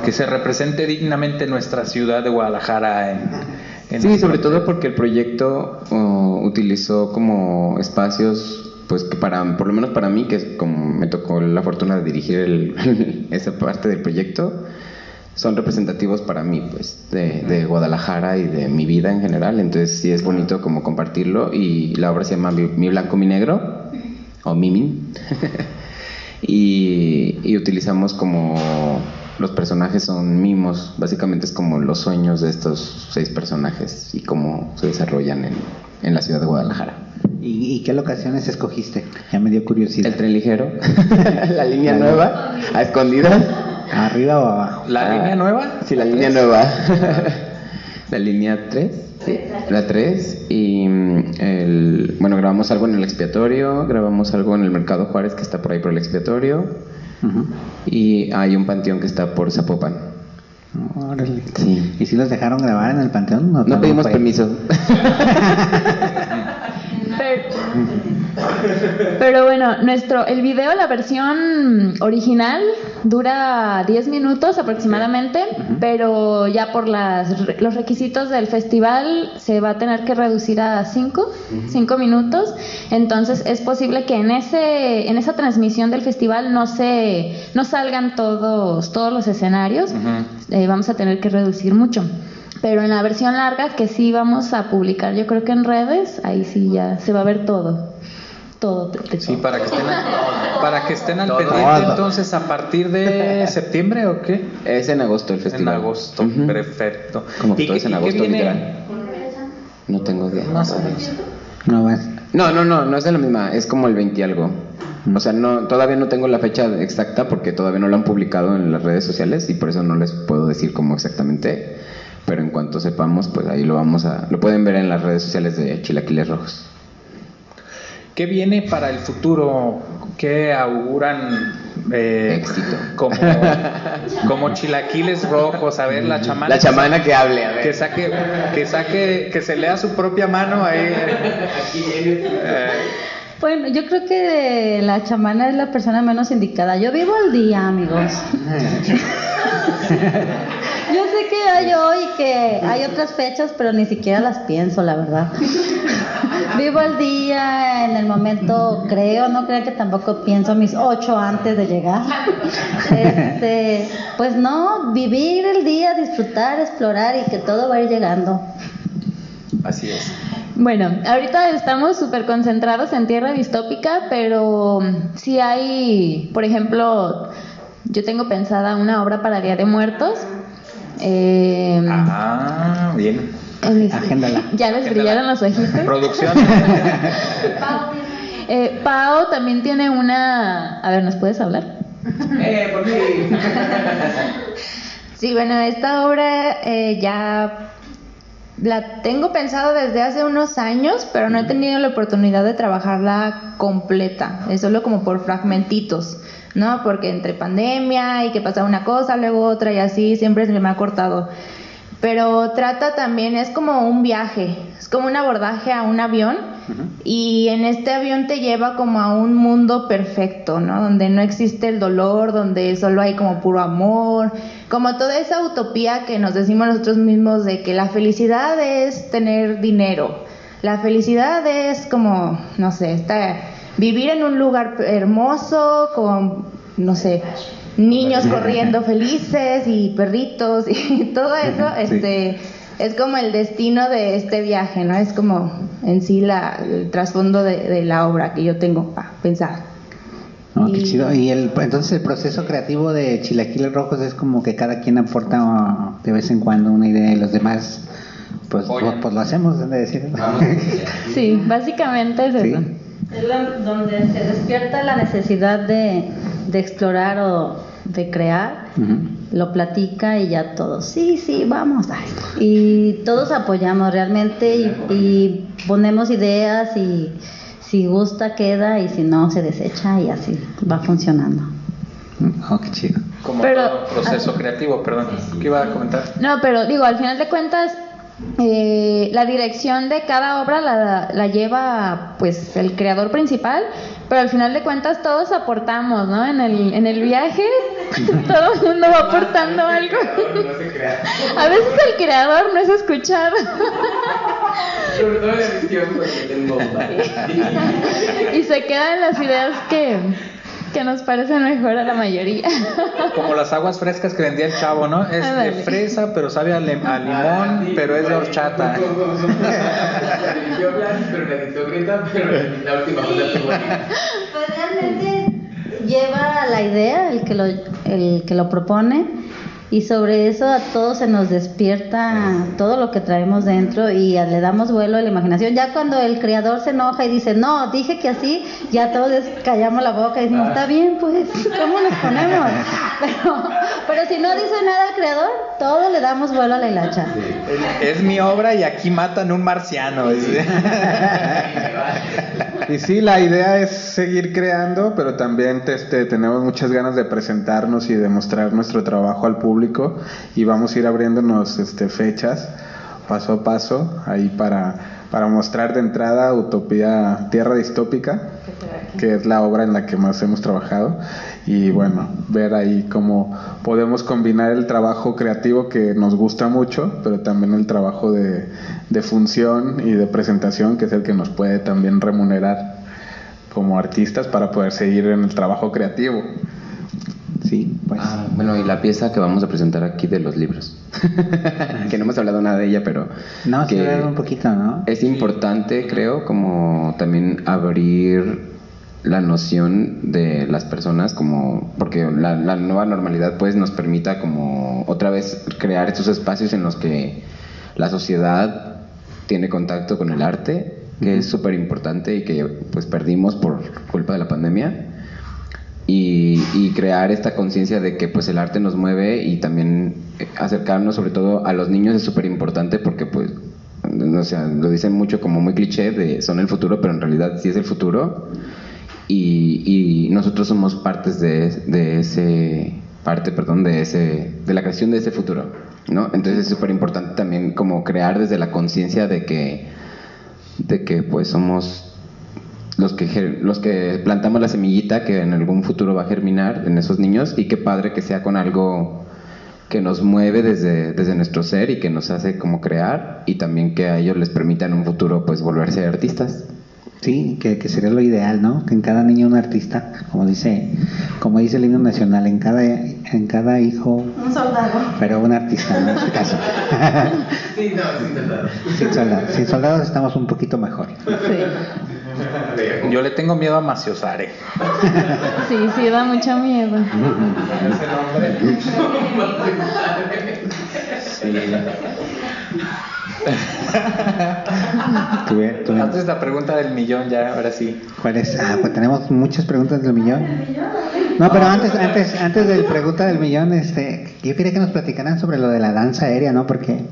[SPEAKER 2] que se represente dignamente nuestra ciudad de Guadalajara en... en
[SPEAKER 5] Sí, sobre todo porque el proyecto uh, utilizó como espacios, pues que para, por lo menos para mí, que es como me tocó la fortuna de dirigir el- esa parte del proyecto, son representativos para mí, pues, de, de Guadalajara y de mi vida en general. Entonces sí es bonito como compartirlo y la obra se llama Mi, Mi Blanco, Mi Negro, o Mimin. y, y utilizamos como los personajes son mimos, básicamente es como los sueños de estos seis personajes y cómo se desarrollan en, en la ciudad de Guadalajara.
[SPEAKER 1] ¿Y, y qué locaciones escogiste? Ya me dio curiosidad.
[SPEAKER 5] El tren ligero, la línea nueva, a escondidas.
[SPEAKER 1] ¿Arriba o abajo?
[SPEAKER 2] ¿La
[SPEAKER 5] Ah,
[SPEAKER 2] línea nueva?
[SPEAKER 5] Sí, la línea nueva. la línea 3. La 3. Y mm, el, bueno, grabamos algo en el expiatorio, grabamos algo en el Mercado Juárez que está por ahí por el expiatorio.
[SPEAKER 1] Ujú.
[SPEAKER 5] Y hay un panteón que está por Zapopan.
[SPEAKER 1] Órale.
[SPEAKER 5] Sí.
[SPEAKER 1] ¿Y si los dejaron grabar en el panteón?
[SPEAKER 5] No
[SPEAKER 1] tampoco
[SPEAKER 5] pedimos
[SPEAKER 1] fue?
[SPEAKER 5] permiso.
[SPEAKER 6] Pero, Pero bueno, nuestro, el video, la versión original, dura 10 minutos aproximadamente, pero ya por las, los requisitos del festival se va a tener que reducir a 5, 5 minutos. Entonces es posible que en, ese, en esa transmisión del festival no, se, no salgan todos, todos los escenarios. Eh, vamos a tener que reducir mucho. Pero en la versión larga, que sí vamos a publicar, yo creo que en redes, ahí sí ya se va a ver todo. Todo.
[SPEAKER 2] Sí, para que estén, al, para que estén al pendiente entonces a partir de septiembre o qué?
[SPEAKER 5] Es en agosto el festival.
[SPEAKER 2] En agosto, perfecto.
[SPEAKER 5] Como que todo es en agosto, literal. No tengo idea.
[SPEAKER 2] Más o menos.
[SPEAKER 1] No.
[SPEAKER 5] No, no, no, no es de la misma, es como el 20 algo. O sea, no, todavía no tengo la fecha exacta porque todavía no lo han publicado en las redes sociales y por eso no les puedo decir cómo exactamente. Pero en cuanto sepamos, pues ahí lo vamos a, lo pueden ver en las redes sociales de Chilaquiles Rojos.
[SPEAKER 2] ¿Qué viene para el futuro? ¿Qué auguran eh,
[SPEAKER 5] Éxito.
[SPEAKER 2] como, como chilaquiles rojos? A ver, la chamana.
[SPEAKER 5] La chamana que hable, a ver.
[SPEAKER 2] Que saque, que saque, que se lea su propia mano ahí. Eh,
[SPEAKER 3] Bueno, yo creo que la chamana es la persona menos indicada. Yo vivo al día, amigos. Yo sé que hay hoy que hay otras fechas, pero ni siquiera las pienso, la verdad. Vivo al día, en el momento creo, no creo que tampoco pienso mis ocho antes de llegar. Este, pues no, vivir el día, disfrutar, explorar y que todo va a ir llegando.
[SPEAKER 2] así es.
[SPEAKER 6] Bueno, ahorita estamos súper concentrados en tierra distópica, pero sí hay, por ejemplo, yo tengo pensada una obra para Día de Muertos. Eh,
[SPEAKER 2] Ah, bien.
[SPEAKER 6] en mis-
[SPEAKER 1] Agéndala.
[SPEAKER 6] Ya les brillaron los ojitos.
[SPEAKER 2] Producción.
[SPEAKER 6] Eh, Pau también tiene una... A ver, ¿nos puedes hablar?
[SPEAKER 8] Sí, bueno, esta obra eh, ya la tengo pensado desde hace unos años, pero no he tenido la oportunidad de trabajarla completa, es solo como por fragmentitos, ¿no? Porque entre pandemia y que pasa una cosa, luego otra y así, siempre se me ha cortado. Pero trata también, es como un viaje, es como un abordaje a un avión y en este avión te lleva como a un mundo perfecto, ¿no? Donde no existe el dolor, donde solo hay como puro amor, como toda esa utopía que nos decimos nosotros mismos de que la felicidad es tener dinero, la felicidad es como, no sé, estar, vivir en un lugar hermoso con, no sé, niños corriendo felices y perritos y todo eso, este es como el destino de este viaje, ¿no? Es como en sí la, el trasfondo de, de la obra que yo tengo pensar.
[SPEAKER 1] No, qué
[SPEAKER 8] Y-
[SPEAKER 1] chido. Y el, entonces el proceso creativo de Chilaquiles Rojos es como que cada quien aporta uh, de vez en cuando una idea y los demás, pues,
[SPEAKER 2] Apoyan.
[SPEAKER 1] pues, lo hacemos, de decir.
[SPEAKER 6] Sí, básicamente es
[SPEAKER 1] Sí.
[SPEAKER 6] eso.
[SPEAKER 3] Es donde se despierta la necesidad de, de explorar o de crear, lo platica y ya todos, sí, sí, vamos. ay. Y todos apoyamos realmente y, y ponemos ideas y si gusta queda y si no se desecha y así va funcionando.
[SPEAKER 1] Oh, qué chido.
[SPEAKER 2] Como
[SPEAKER 6] Pero-
[SPEAKER 2] todo proceso creativo, perdón. ¿Qué iba a comentar?
[SPEAKER 6] No, pero digo, al final de cuentas, eh, la dirección de cada obra la, la lleva pues el creador principal, pero al final de cuentas todos aportamos, ¿no? En el, en el viaje todo el mundo va aportando algo. A veces el creador no es escuchado. Y se quedan las ideas que, que nos parecen mejor a la mayoría.
[SPEAKER 2] Como las aguas frescas que vendía el chavo, ¿no? Es de fresa, pero sabe a, lim- a limón, pero es de horchata.
[SPEAKER 5] Yo pero la editó Greta, pero la última
[SPEAKER 3] Pues realmente lleva la idea el que lo, el que lo propone y sobre eso a todos se nos despierta todo lo que traemos dentro y le damos vuelo a la imaginación. Ya cuando el creador se enoja y dice, no, dije que así, ya todos callamos la boca y decimos, está bien, pues, ¿cómo nos ponemos? Pero, pero si no dice nada el creador, todos le damos vuelo a la hilacha.
[SPEAKER 2] Es, es mi obra y aquí matan un marciano. dice.
[SPEAKER 4] Y sí, la idea es seguir creando, pero también este, tenemos muchas ganas de presentarnos y de mostrar nuestro trabajo al público y vamos a ir abriéndonos este, fechas paso a paso ahí para, para mostrar de entrada Utopía Tierra Distópica, que es la obra en la que más hemos trabajado, y bueno, ver ahí cómo podemos combinar el trabajo creativo que nos gusta mucho, pero también el trabajo de, de función y de presentación, que es el que nos puede también remunerar como artistas para poder seguir en el trabajo creativo.
[SPEAKER 1] Sí, pues.
[SPEAKER 5] Ah, bueno, y la pieza que vamos a presentar aquí de los libros. que no hemos hablado nada de ella, pero.
[SPEAKER 1] No, sí,
[SPEAKER 5] que
[SPEAKER 1] un poquito, ¿no?
[SPEAKER 5] Es importante, creo, como también abrir la noción de las personas como porque la, la nueva normalidad pues nos permita como otra vez crear estos espacios en los que la sociedad tiene contacto con el arte que es súper importante y que pues perdimos por culpa de la pandemia y, y crear esta conciencia de que pues el arte nos mueve y también acercarnos sobre todo a los niños es súper importante porque pues o sea, lo dicen mucho como muy cliché de son el futuro, pero en realidad sí es el futuro y, y nosotros somos partes de, de, ese parte, perdón, de ese de la creación de ese futuro, ¿no? Entonces es súper importante también como crear desde la conciencia de que de que pues somos los que los que plantamos la semillita que en algún futuro va a germinar en esos niños y qué padre que sea con algo que nos mueve desde, desde nuestro ser y que nos hace como crear y también que a ellos les permita en un futuro pues volverse artistas.
[SPEAKER 1] Sí, que, que, sería lo ideal, ¿no? Que en cada niño un artista, como dice, como dice el himno nacional, en cada, en cada hijo
[SPEAKER 3] un soldado,
[SPEAKER 1] pero un artista, ¿no? en su caso.
[SPEAKER 5] sí, no, sin soldados.
[SPEAKER 1] Sin soldados, sin soldados estamos un poquito mejor.
[SPEAKER 3] Sí.
[SPEAKER 2] Yo le tengo miedo a Maciosare.
[SPEAKER 6] Sí, sí, da mucho miedo.
[SPEAKER 2] Sí.
[SPEAKER 1] Tuve, tuve...
[SPEAKER 2] Antes la pregunta del millón, ya, ahora sí.
[SPEAKER 1] ¿Cuál es? Ah, pues tenemos muchas preguntas del millón. No, pero antes, antes, antes de la pregunta del millón, este, yo quería que nos platicaran sobre lo de la danza aérea, ¿no? Porque,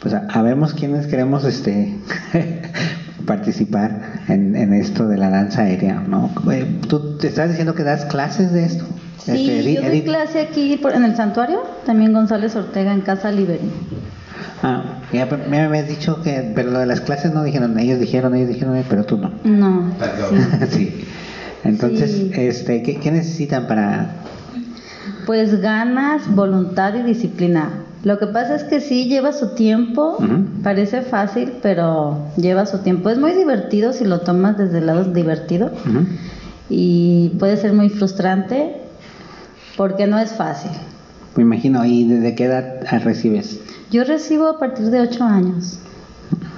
[SPEAKER 1] pues, habemos quienes queremos, este, participar en, en, esto de la danza aérea, ¿no? ¿Tú te estás diciendo que das clases de esto?
[SPEAKER 3] Sí, este, yo doy clase aquí por, en el santuario, también González Ortega en Casa Liberi.
[SPEAKER 1] Ah, ya me habías dicho que, pero lo de las clases no dijeron, ellos dijeron, ellos dijeron, pero tú no.
[SPEAKER 3] No.
[SPEAKER 1] Sí. sí. Entonces, sí. este, ¿qué, ¿qué, necesitan para...?
[SPEAKER 3] Pues ganas, voluntad y disciplina. Lo que pasa es que sí lleva su tiempo, uh -huh. parece fácil, pero lleva su tiempo. Es muy divertido si lo tomas desde el lado divertido uh -huh. y puede ser muy frustrante porque no es fácil.
[SPEAKER 1] Me imagino, ¿y desde qué edad recibes?
[SPEAKER 3] Yo recibo a partir de 8 años.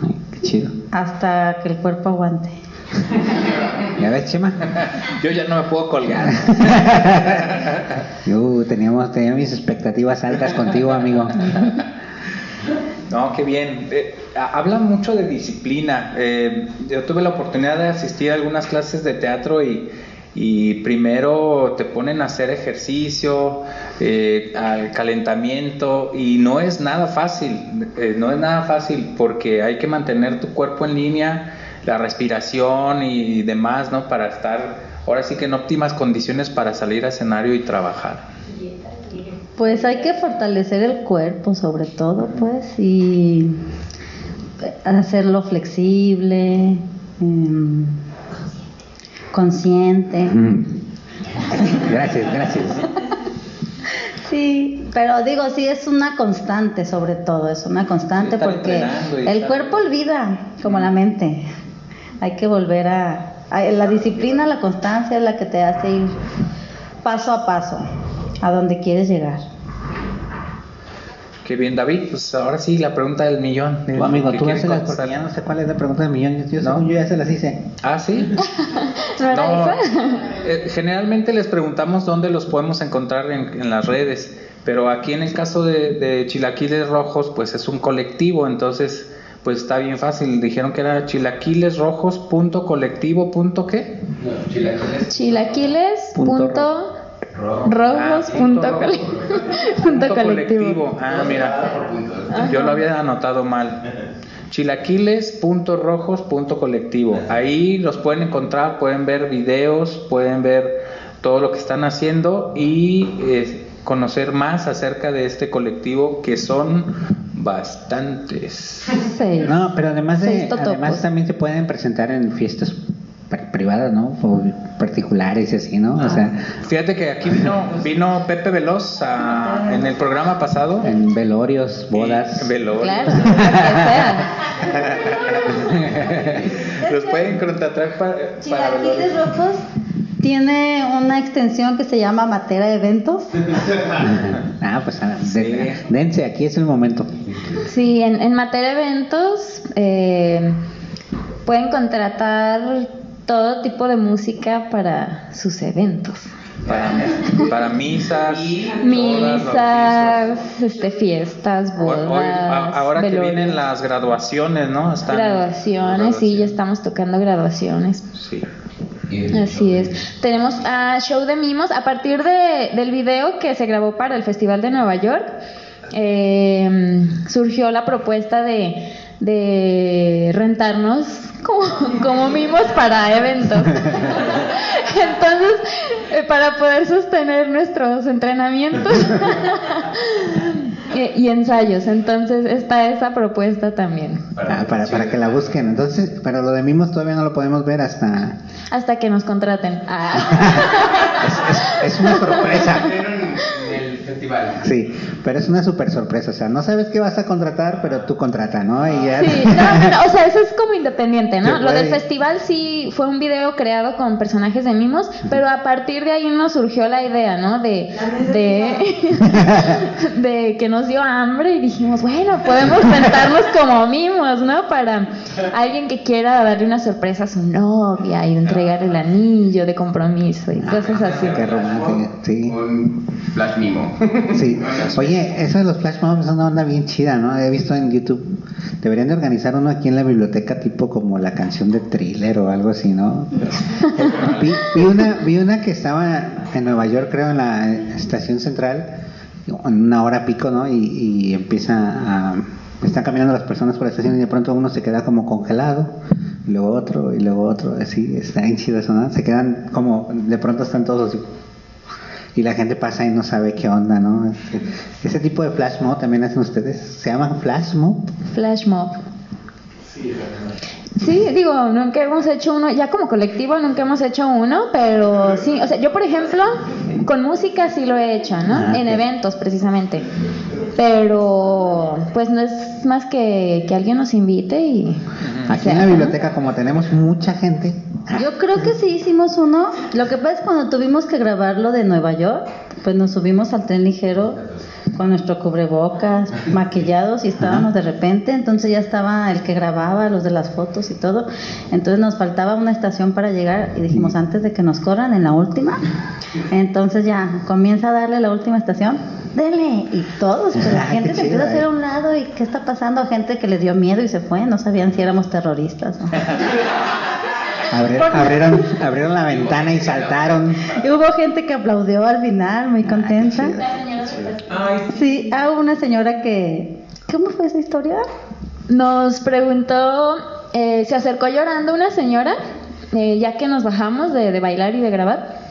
[SPEAKER 1] Ay, qué chido.
[SPEAKER 3] Hasta que el cuerpo aguante.
[SPEAKER 1] ¿Ya ves, Chema?
[SPEAKER 2] Yo ya no me puedo colgar.
[SPEAKER 1] Yo teníamos, tenía mis expectativas altas contigo, amigo.
[SPEAKER 2] No, qué bien. Eh, habla mucho de disciplina. Eh, yo tuve la oportunidad de asistir a algunas clases de teatro y, y primero te ponen a hacer ejercicio, eh, al calentamiento y no es nada fácil, eh, no es nada fácil porque hay que mantener tu cuerpo en línea, la respiración y demás, ¿no? Para estar ahora sí que en óptimas condiciones para salir a escenario y trabajar.
[SPEAKER 3] Pues hay que fortalecer el cuerpo sobre todo, pues, y hacerlo flexible. Eh, consciente.
[SPEAKER 1] Mm. Gracias, gracias.
[SPEAKER 3] Sí, pero digo, sí es una constante sobre todo, es una constante porque el cuerpo olvida como la mente. Hay que volver a, a, la disciplina, la constancia es la que te hace ir paso a paso a donde quieres llegar.
[SPEAKER 2] Qué bien, David. Pues ahora sí, la pregunta del millón.
[SPEAKER 1] Tu amigo, tú haces las porque ya no sé cuál es la pregunta del millón. Yo, ¿No? yo ya se las hice.
[SPEAKER 2] Ah, sí.
[SPEAKER 6] ¿No,
[SPEAKER 2] eh, generalmente les preguntamos dónde los podemos encontrar en, en, las redes, pero aquí en el caso de, de Chilaquiles Rojos, pues es un colectivo, entonces pues está bien fácil. Dijeron que era chilaquilesrojos.colectivo. ¿Qué?
[SPEAKER 6] No, chilaquiles. Chilaquiles. Punto Rojos.
[SPEAKER 2] Ah, punto, punto, punto colectivo. colectivo. Ah, mira. Yo lo había anotado mal. Chilaquiles.rojos.colectivo. Ahí los pueden encontrar, pueden ver videos, pueden ver todo lo que están haciendo y eh, conocer más acerca de este colectivo que son Bastantes.
[SPEAKER 1] No, pero además de, además también se pueden presentar en fiestas pri- privadas, ¿no? O particulares y así, ¿no? O sea,
[SPEAKER 2] Fíjate que aquí vino, vino Pepe Veloz a- en el programa pasado.
[SPEAKER 1] en velorios, bodas.
[SPEAKER 2] Veloz.
[SPEAKER 3] Claro, lo que sea.
[SPEAKER 2] Los pueden contratar para, para velorios.
[SPEAKER 3] Rojos tiene una extensión que se llama Matera Eventos.
[SPEAKER 1] ah, pues ah, de- dense, aquí es el momento.
[SPEAKER 6] Sí, en, en materia de eventos eh, pueden contratar todo tipo de música para sus eventos.
[SPEAKER 2] Para, para misas,
[SPEAKER 6] Misas, este, fiestas, bodas,
[SPEAKER 2] Hoy- ahora que vienen las graduaciones, ¿no? Están-
[SPEAKER 6] Graduaciones, sí, ya estamos tocando graduaciones.
[SPEAKER 2] Sí.
[SPEAKER 6] Así es. Tenemos a show de mimos a partir de, del video que se grabó para el Festival de Nueva York. eh, surgió la propuesta de, de rentarnos como, como mimos para eventos. Entonces, eh, para poder sostener nuestros entrenamientos eh, y ensayos. Entonces, está esa propuesta también.
[SPEAKER 1] Ah, para, para que la busquen. Entonces, pero lo de Mimos todavía no lo podemos ver hasta...
[SPEAKER 6] Hasta que nos contraten. Ah.
[SPEAKER 1] Es, es una sorpresa.
[SPEAKER 5] Festival.
[SPEAKER 1] Sí, pero es una super sorpresa. O sea, no sabes qué vas a contratar, pero tú contrata, ¿no? Y ya...
[SPEAKER 6] Sí, no, o sea, eso es como independiente, ¿no? Lo del festival sí fue un video creado con personajes de mimos, pero a partir de ahí nos surgió la idea, ¿no? De, de, de que nos dio hambre y dijimos, bueno, podemos sentarnos como mimos, ¿no? Para alguien que quiera darle una sorpresa a su novia y entregar el anillo de compromiso y cosas así.
[SPEAKER 1] Qué romántico, sí.
[SPEAKER 5] Un flash mimo.
[SPEAKER 1] Sí. Oye, eso de los flash mobs es una onda bien chida, ¿no? He visto en YouTube. Deberían de organizar uno aquí en la biblioteca, tipo como la canción de thriller o algo así, ¿no? vi, vi una, vi una que estaba en Nueva York, creo, en la estación central, en una hora pico, ¿no? Y, y empieza a. Están caminando las personas por la estación y de pronto uno se queda como congelado, y luego otro, y luego otro, así, está bien chido eso, ¿no? Se quedan como, de pronto están todos así y la gente pasa y no sabe qué onda, ¿no? Este- Ese tipo de flash mob también hacen ustedes. ¿Se llaman flash mob?
[SPEAKER 6] Flash mob. Sí, digo, nunca hemos hecho uno, ya como colectivo nunca hemos hecho uno, pero sí, o sea, yo por ejemplo, con música sí lo he hecho, ¿no?
[SPEAKER 1] Ah,
[SPEAKER 6] en eventos precisamente. Pero pues no es más que que alguien nos invite y
[SPEAKER 1] Aquí
[SPEAKER 6] se
[SPEAKER 1] en la biblioteca, como tenemos mucha gente,
[SPEAKER 3] Yo creo que sí hicimos uno. Lo que pasa es cuando tuvimos que grabarlo de Nueva York, pues nos subimos al tren ligero con nuestro cubrebocas, maquillados y estábamos de repente, entonces ya estaba el que grababa, los de las fotos y todo. Entonces nos faltaba una estación para llegar y dijimos antes de que nos corran en la última. Entonces ya comienza a darle la última estación. Dele y todos, pues la
[SPEAKER 1] Ah,
[SPEAKER 3] gente se empieza a hacer a
[SPEAKER 1] eh.
[SPEAKER 3] un lado y qué está pasando, gente que le dio miedo y se fue, no sabían si éramos terroristas.
[SPEAKER 1] abrieron, abrieron la ventana y saltaron.
[SPEAKER 3] Y hubo gente que aplaudió al final, muy contenta. Sí, hubo una señora que... ¿Cómo fue esa historia?
[SPEAKER 6] Nos preguntó, eh, se acercó llorando una señora, eh, ya que nos bajamos de, de bailar y de grabar,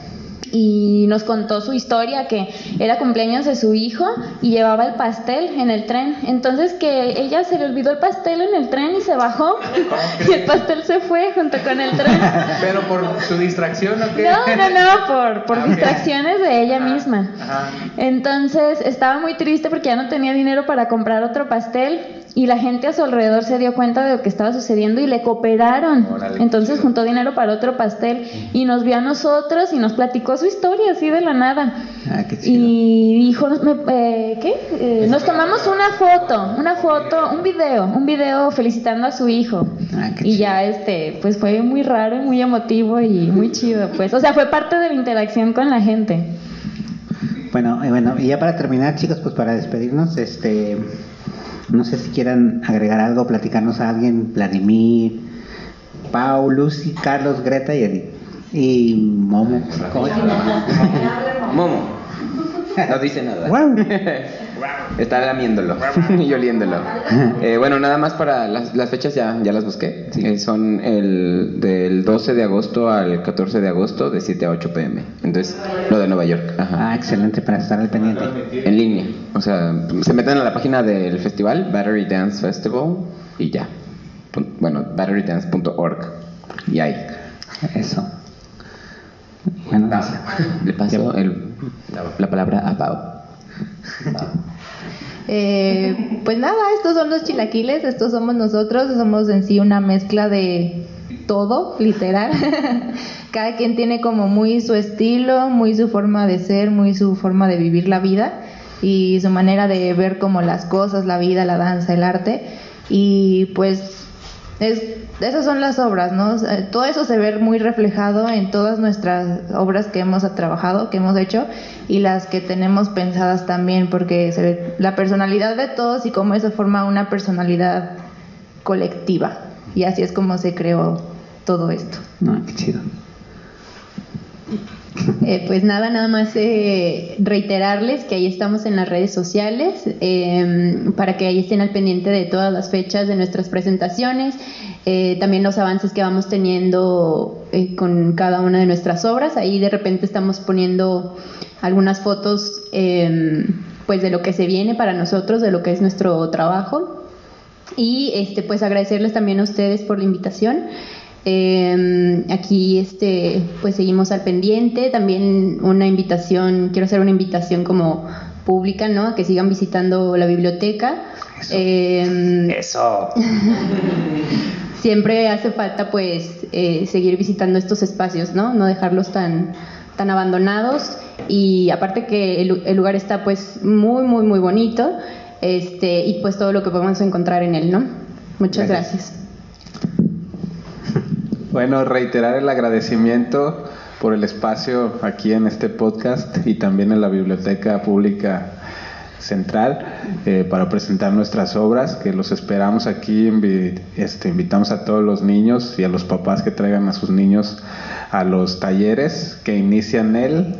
[SPEAKER 6] y nos contó su historia, que era cumpleaños de su hijo y llevaba el pastel en el tren. Entonces que ella se le olvidó el pastel en el tren y se bajó, y el pastel se fue junto con el tren.
[SPEAKER 2] Pero por su distracción, ¿o qué?
[SPEAKER 6] No, no, no, por, por
[SPEAKER 2] Ah,
[SPEAKER 6] distracciones de ella misma.
[SPEAKER 2] Ajá.
[SPEAKER 6] Entonces estaba muy triste porque ya no tenía dinero para comprar otro pastel y la gente a su alrededor se dio cuenta de lo que estaba sucediendo y le cooperaron.
[SPEAKER 2] Órale,
[SPEAKER 6] Entonces juntó dinero para otro pastel y nos vio a nosotros y nos platicó su historia así de la nada.
[SPEAKER 1] Ah, qué chido.
[SPEAKER 6] Y dijo, eh, ¿qué? Eh, nos tomamos una foto, una foto, un video, un video felicitando a su hijo.
[SPEAKER 1] Ah, qué
[SPEAKER 6] y
[SPEAKER 1] chido.
[SPEAKER 6] ya este, pues fue muy raro y muy emotivo y muy chido, pues. O sea, fue parte de la interacción con la gente.
[SPEAKER 1] Bueno, y bueno, y ya para terminar, chicos, pues para despedirnos, este, no sé si quieran agregar algo, platicarnos a alguien, Vladimir, Pau, Lucy, Carlos, Greta y Edith. Y Momo.
[SPEAKER 5] Momo. No dice nada. Está lamiéndolo y oliéndolo. Eh, bueno, nada más para las, las fechas ya, ya las busqué. Eh, son el del 12 de agosto al 14 de agosto de 7 a 8 pm. Entonces, lo de Nueva York. Ajá.
[SPEAKER 1] Ah, excelente para estar al pendiente.
[SPEAKER 5] En línea. O sea, se meten a la página del festival, Battery Dance Festival, y ya. Bueno, batterydance.org. Y ahí.
[SPEAKER 1] Eso. Bueno,
[SPEAKER 5] Le paso el- la, la palabra a Pau.
[SPEAKER 8] Eh, pues nada, estos son los chilaquiles, estos somos nosotros, somos en sí una mezcla de todo, literal. Cada quien tiene como muy su estilo, muy su forma de ser, muy su forma de vivir la vida y su manera de ver como las cosas, la vida, la danza, el arte. Y pues es, esas son las obras, ¿no? Todo eso se ve muy reflejado en todas nuestras obras que hemos trabajado, que hemos hecho y las que tenemos pensadas también, porque se ve la personalidad de todos y cómo eso forma una personalidad colectiva. Y así es como se creó todo esto.
[SPEAKER 1] no, qué chido.
[SPEAKER 7] Eh, pues nada, nada más eh, reiterarles que ahí estamos en las redes sociales eh, para que ahí estén al pendiente de todas las fechas de nuestras presentaciones, eh, también los avances que vamos teniendo eh, con cada una de nuestras obras. Ahí de repente estamos poniendo algunas fotos eh, pues de lo que se viene para nosotros, de lo que es nuestro trabajo. Y este, pues agradecerles también a ustedes por la invitación. Eh, aquí este, pues seguimos al pendiente. También una invitación, quiero hacer una invitación como pública, ¿no? A que sigan visitando la biblioteca. Eh,
[SPEAKER 2] Eso.
[SPEAKER 7] siempre hace falta pues eh, seguir visitando estos espacios, ¿no? No dejarlos tan, tan abandonados y aparte que el lugar está pues muy, muy, muy bonito este, y pues todo lo que podemos encontrar en él, ¿no? Muchas gracias.
[SPEAKER 4] Bueno, reiterar el agradecimiento por el espacio aquí en este podcast y también en la Biblioteca Pública Central eh, para presentar nuestras obras, que los esperamos aquí, invi- este, invitamos a todos los niños y a los papás que traigan a sus niños a los talleres que inician el,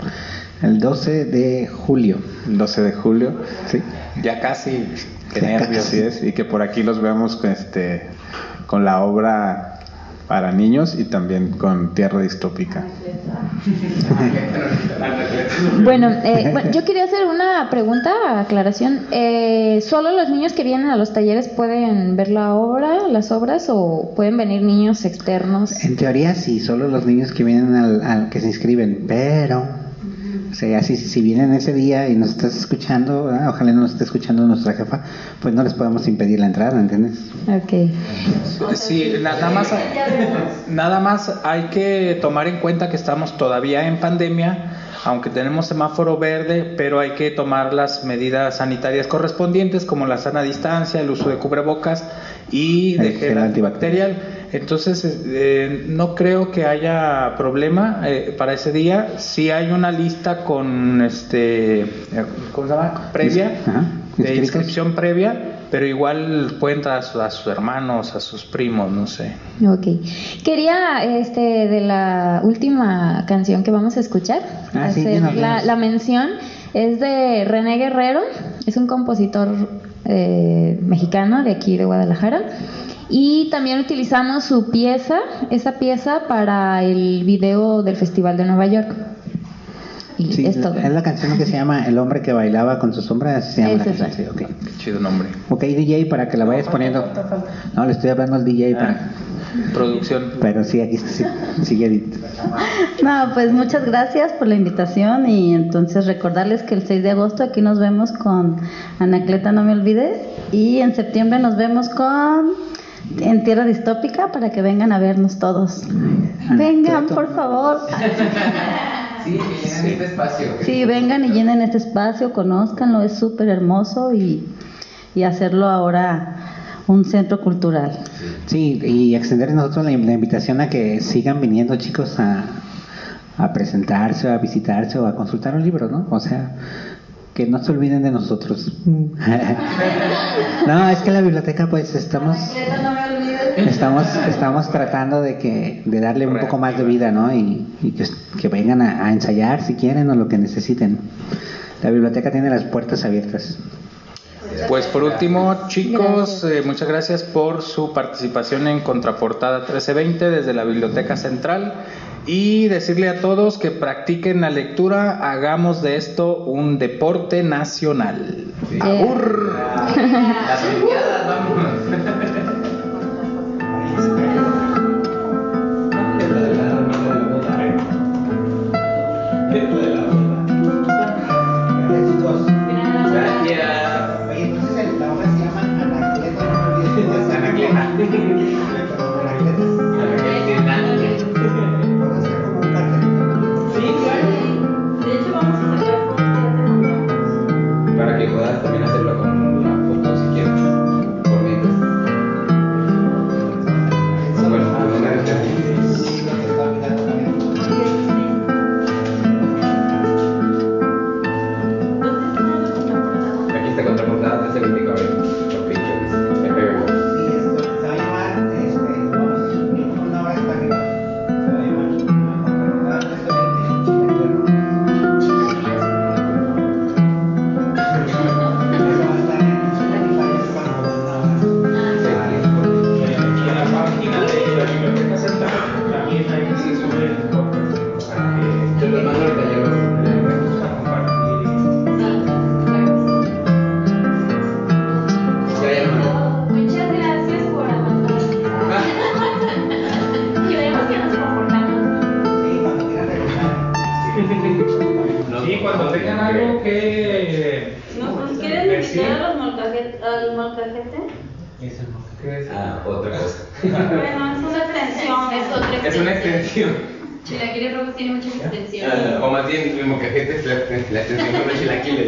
[SPEAKER 1] El 12 de julio.
[SPEAKER 4] el 12 de julio.
[SPEAKER 1] Sí.
[SPEAKER 2] Ya casi. Qué
[SPEAKER 4] Así
[SPEAKER 2] nervios.
[SPEAKER 4] es, y que por aquí los vemos este, con la obra para niños y también con Tierra Distópica.
[SPEAKER 6] Bueno, eh, bueno, yo quería hacer una pregunta, aclaración. Eh, ¿Solo los niños que vienen a los talleres pueden ver la obra, las obras, o pueden venir niños externos?
[SPEAKER 1] En teoría sí, solo los niños que vienen al, al- que se inscriben, pero o sea, si, si vienen ese día y nos estás escuchando, ¿verdad? ojalá no nos esté escuchando nuestra jefa, pues no les podemos impedir la entrada, ¿entiendes?
[SPEAKER 6] Ok.
[SPEAKER 2] Sí, na- nada más, nada más hay que tomar en cuenta que estamos todavía en pandemia, aunque tenemos semáforo verde, pero hay que tomar las medidas sanitarias correspondientes como la sana distancia, el uso de cubrebocas y de
[SPEAKER 1] El
[SPEAKER 2] gel
[SPEAKER 1] gel
[SPEAKER 2] antibacterial. Entonces, eh, no creo que haya problema eh, para ese día. Si hay una lista con, este, eh, ¿cómo se llama? Previa, de inscripción previa, pero igual pueden a, su- a sus hermanos, a sus primos, no sé.
[SPEAKER 6] Ok. Quería, este, de la última canción que vamos a escuchar,
[SPEAKER 1] Ah, sí,
[SPEAKER 6] hacer la, la mención. Es de René Guerrero, es un compositor eh, mexicano de aquí de Guadalajara. Y también utilizamos su pieza, esa pieza para el video del Festival de Nueva York. Y
[SPEAKER 1] Sí,
[SPEAKER 6] es todo.
[SPEAKER 1] es la canción que se llama El hombre que bailaba con su sombra, así se llama la
[SPEAKER 6] Es esa.
[SPEAKER 1] canción, sí, ok.
[SPEAKER 2] Qué chido nombre.
[SPEAKER 1] Ok, DJ, para que la vayas poniendo. No, le estoy hablando al DJ para...
[SPEAKER 2] Producción.
[SPEAKER 1] Pero sí, aquí sí, sigue Edith.
[SPEAKER 3] No, pues muchas gracias por la invitación y entonces recordarles que el 6 de agosto aquí nos vemos con Anacleta No Me Olvides y en septiembre nos vemos con en Tierra Distópica para que vengan a vernos todos. Vengan, por favor.
[SPEAKER 5] Sí, que llenen este espacio.
[SPEAKER 3] Sí, vengan y llenen este espacio, conózcanlo, es súper hermoso y, y hacerlo ahora un centro cultural.
[SPEAKER 1] Sí, y extender nosotros la, la invitación a que sigan viniendo chicos a, a presentarse, a visitarse o a consultar un libro, ¿no? O sea, que no se olviden de nosotros. Mm. no, es que la biblioteca pues estamos estamos estamos tratando de que de darle un poco más de vida, ¿no? Y, y que, que, vengan a, ensayar si quieren o lo que necesiten. La biblioteca tiene las puertas abiertas.
[SPEAKER 2] Pues por último, chicos, eh, muchas gracias por su participación en Contraportada 1320 desde la Biblioteca Central y decirle a todos que practiquen la lectura, hagamos de esto un deporte nacional.
[SPEAKER 5] Las limpiadas.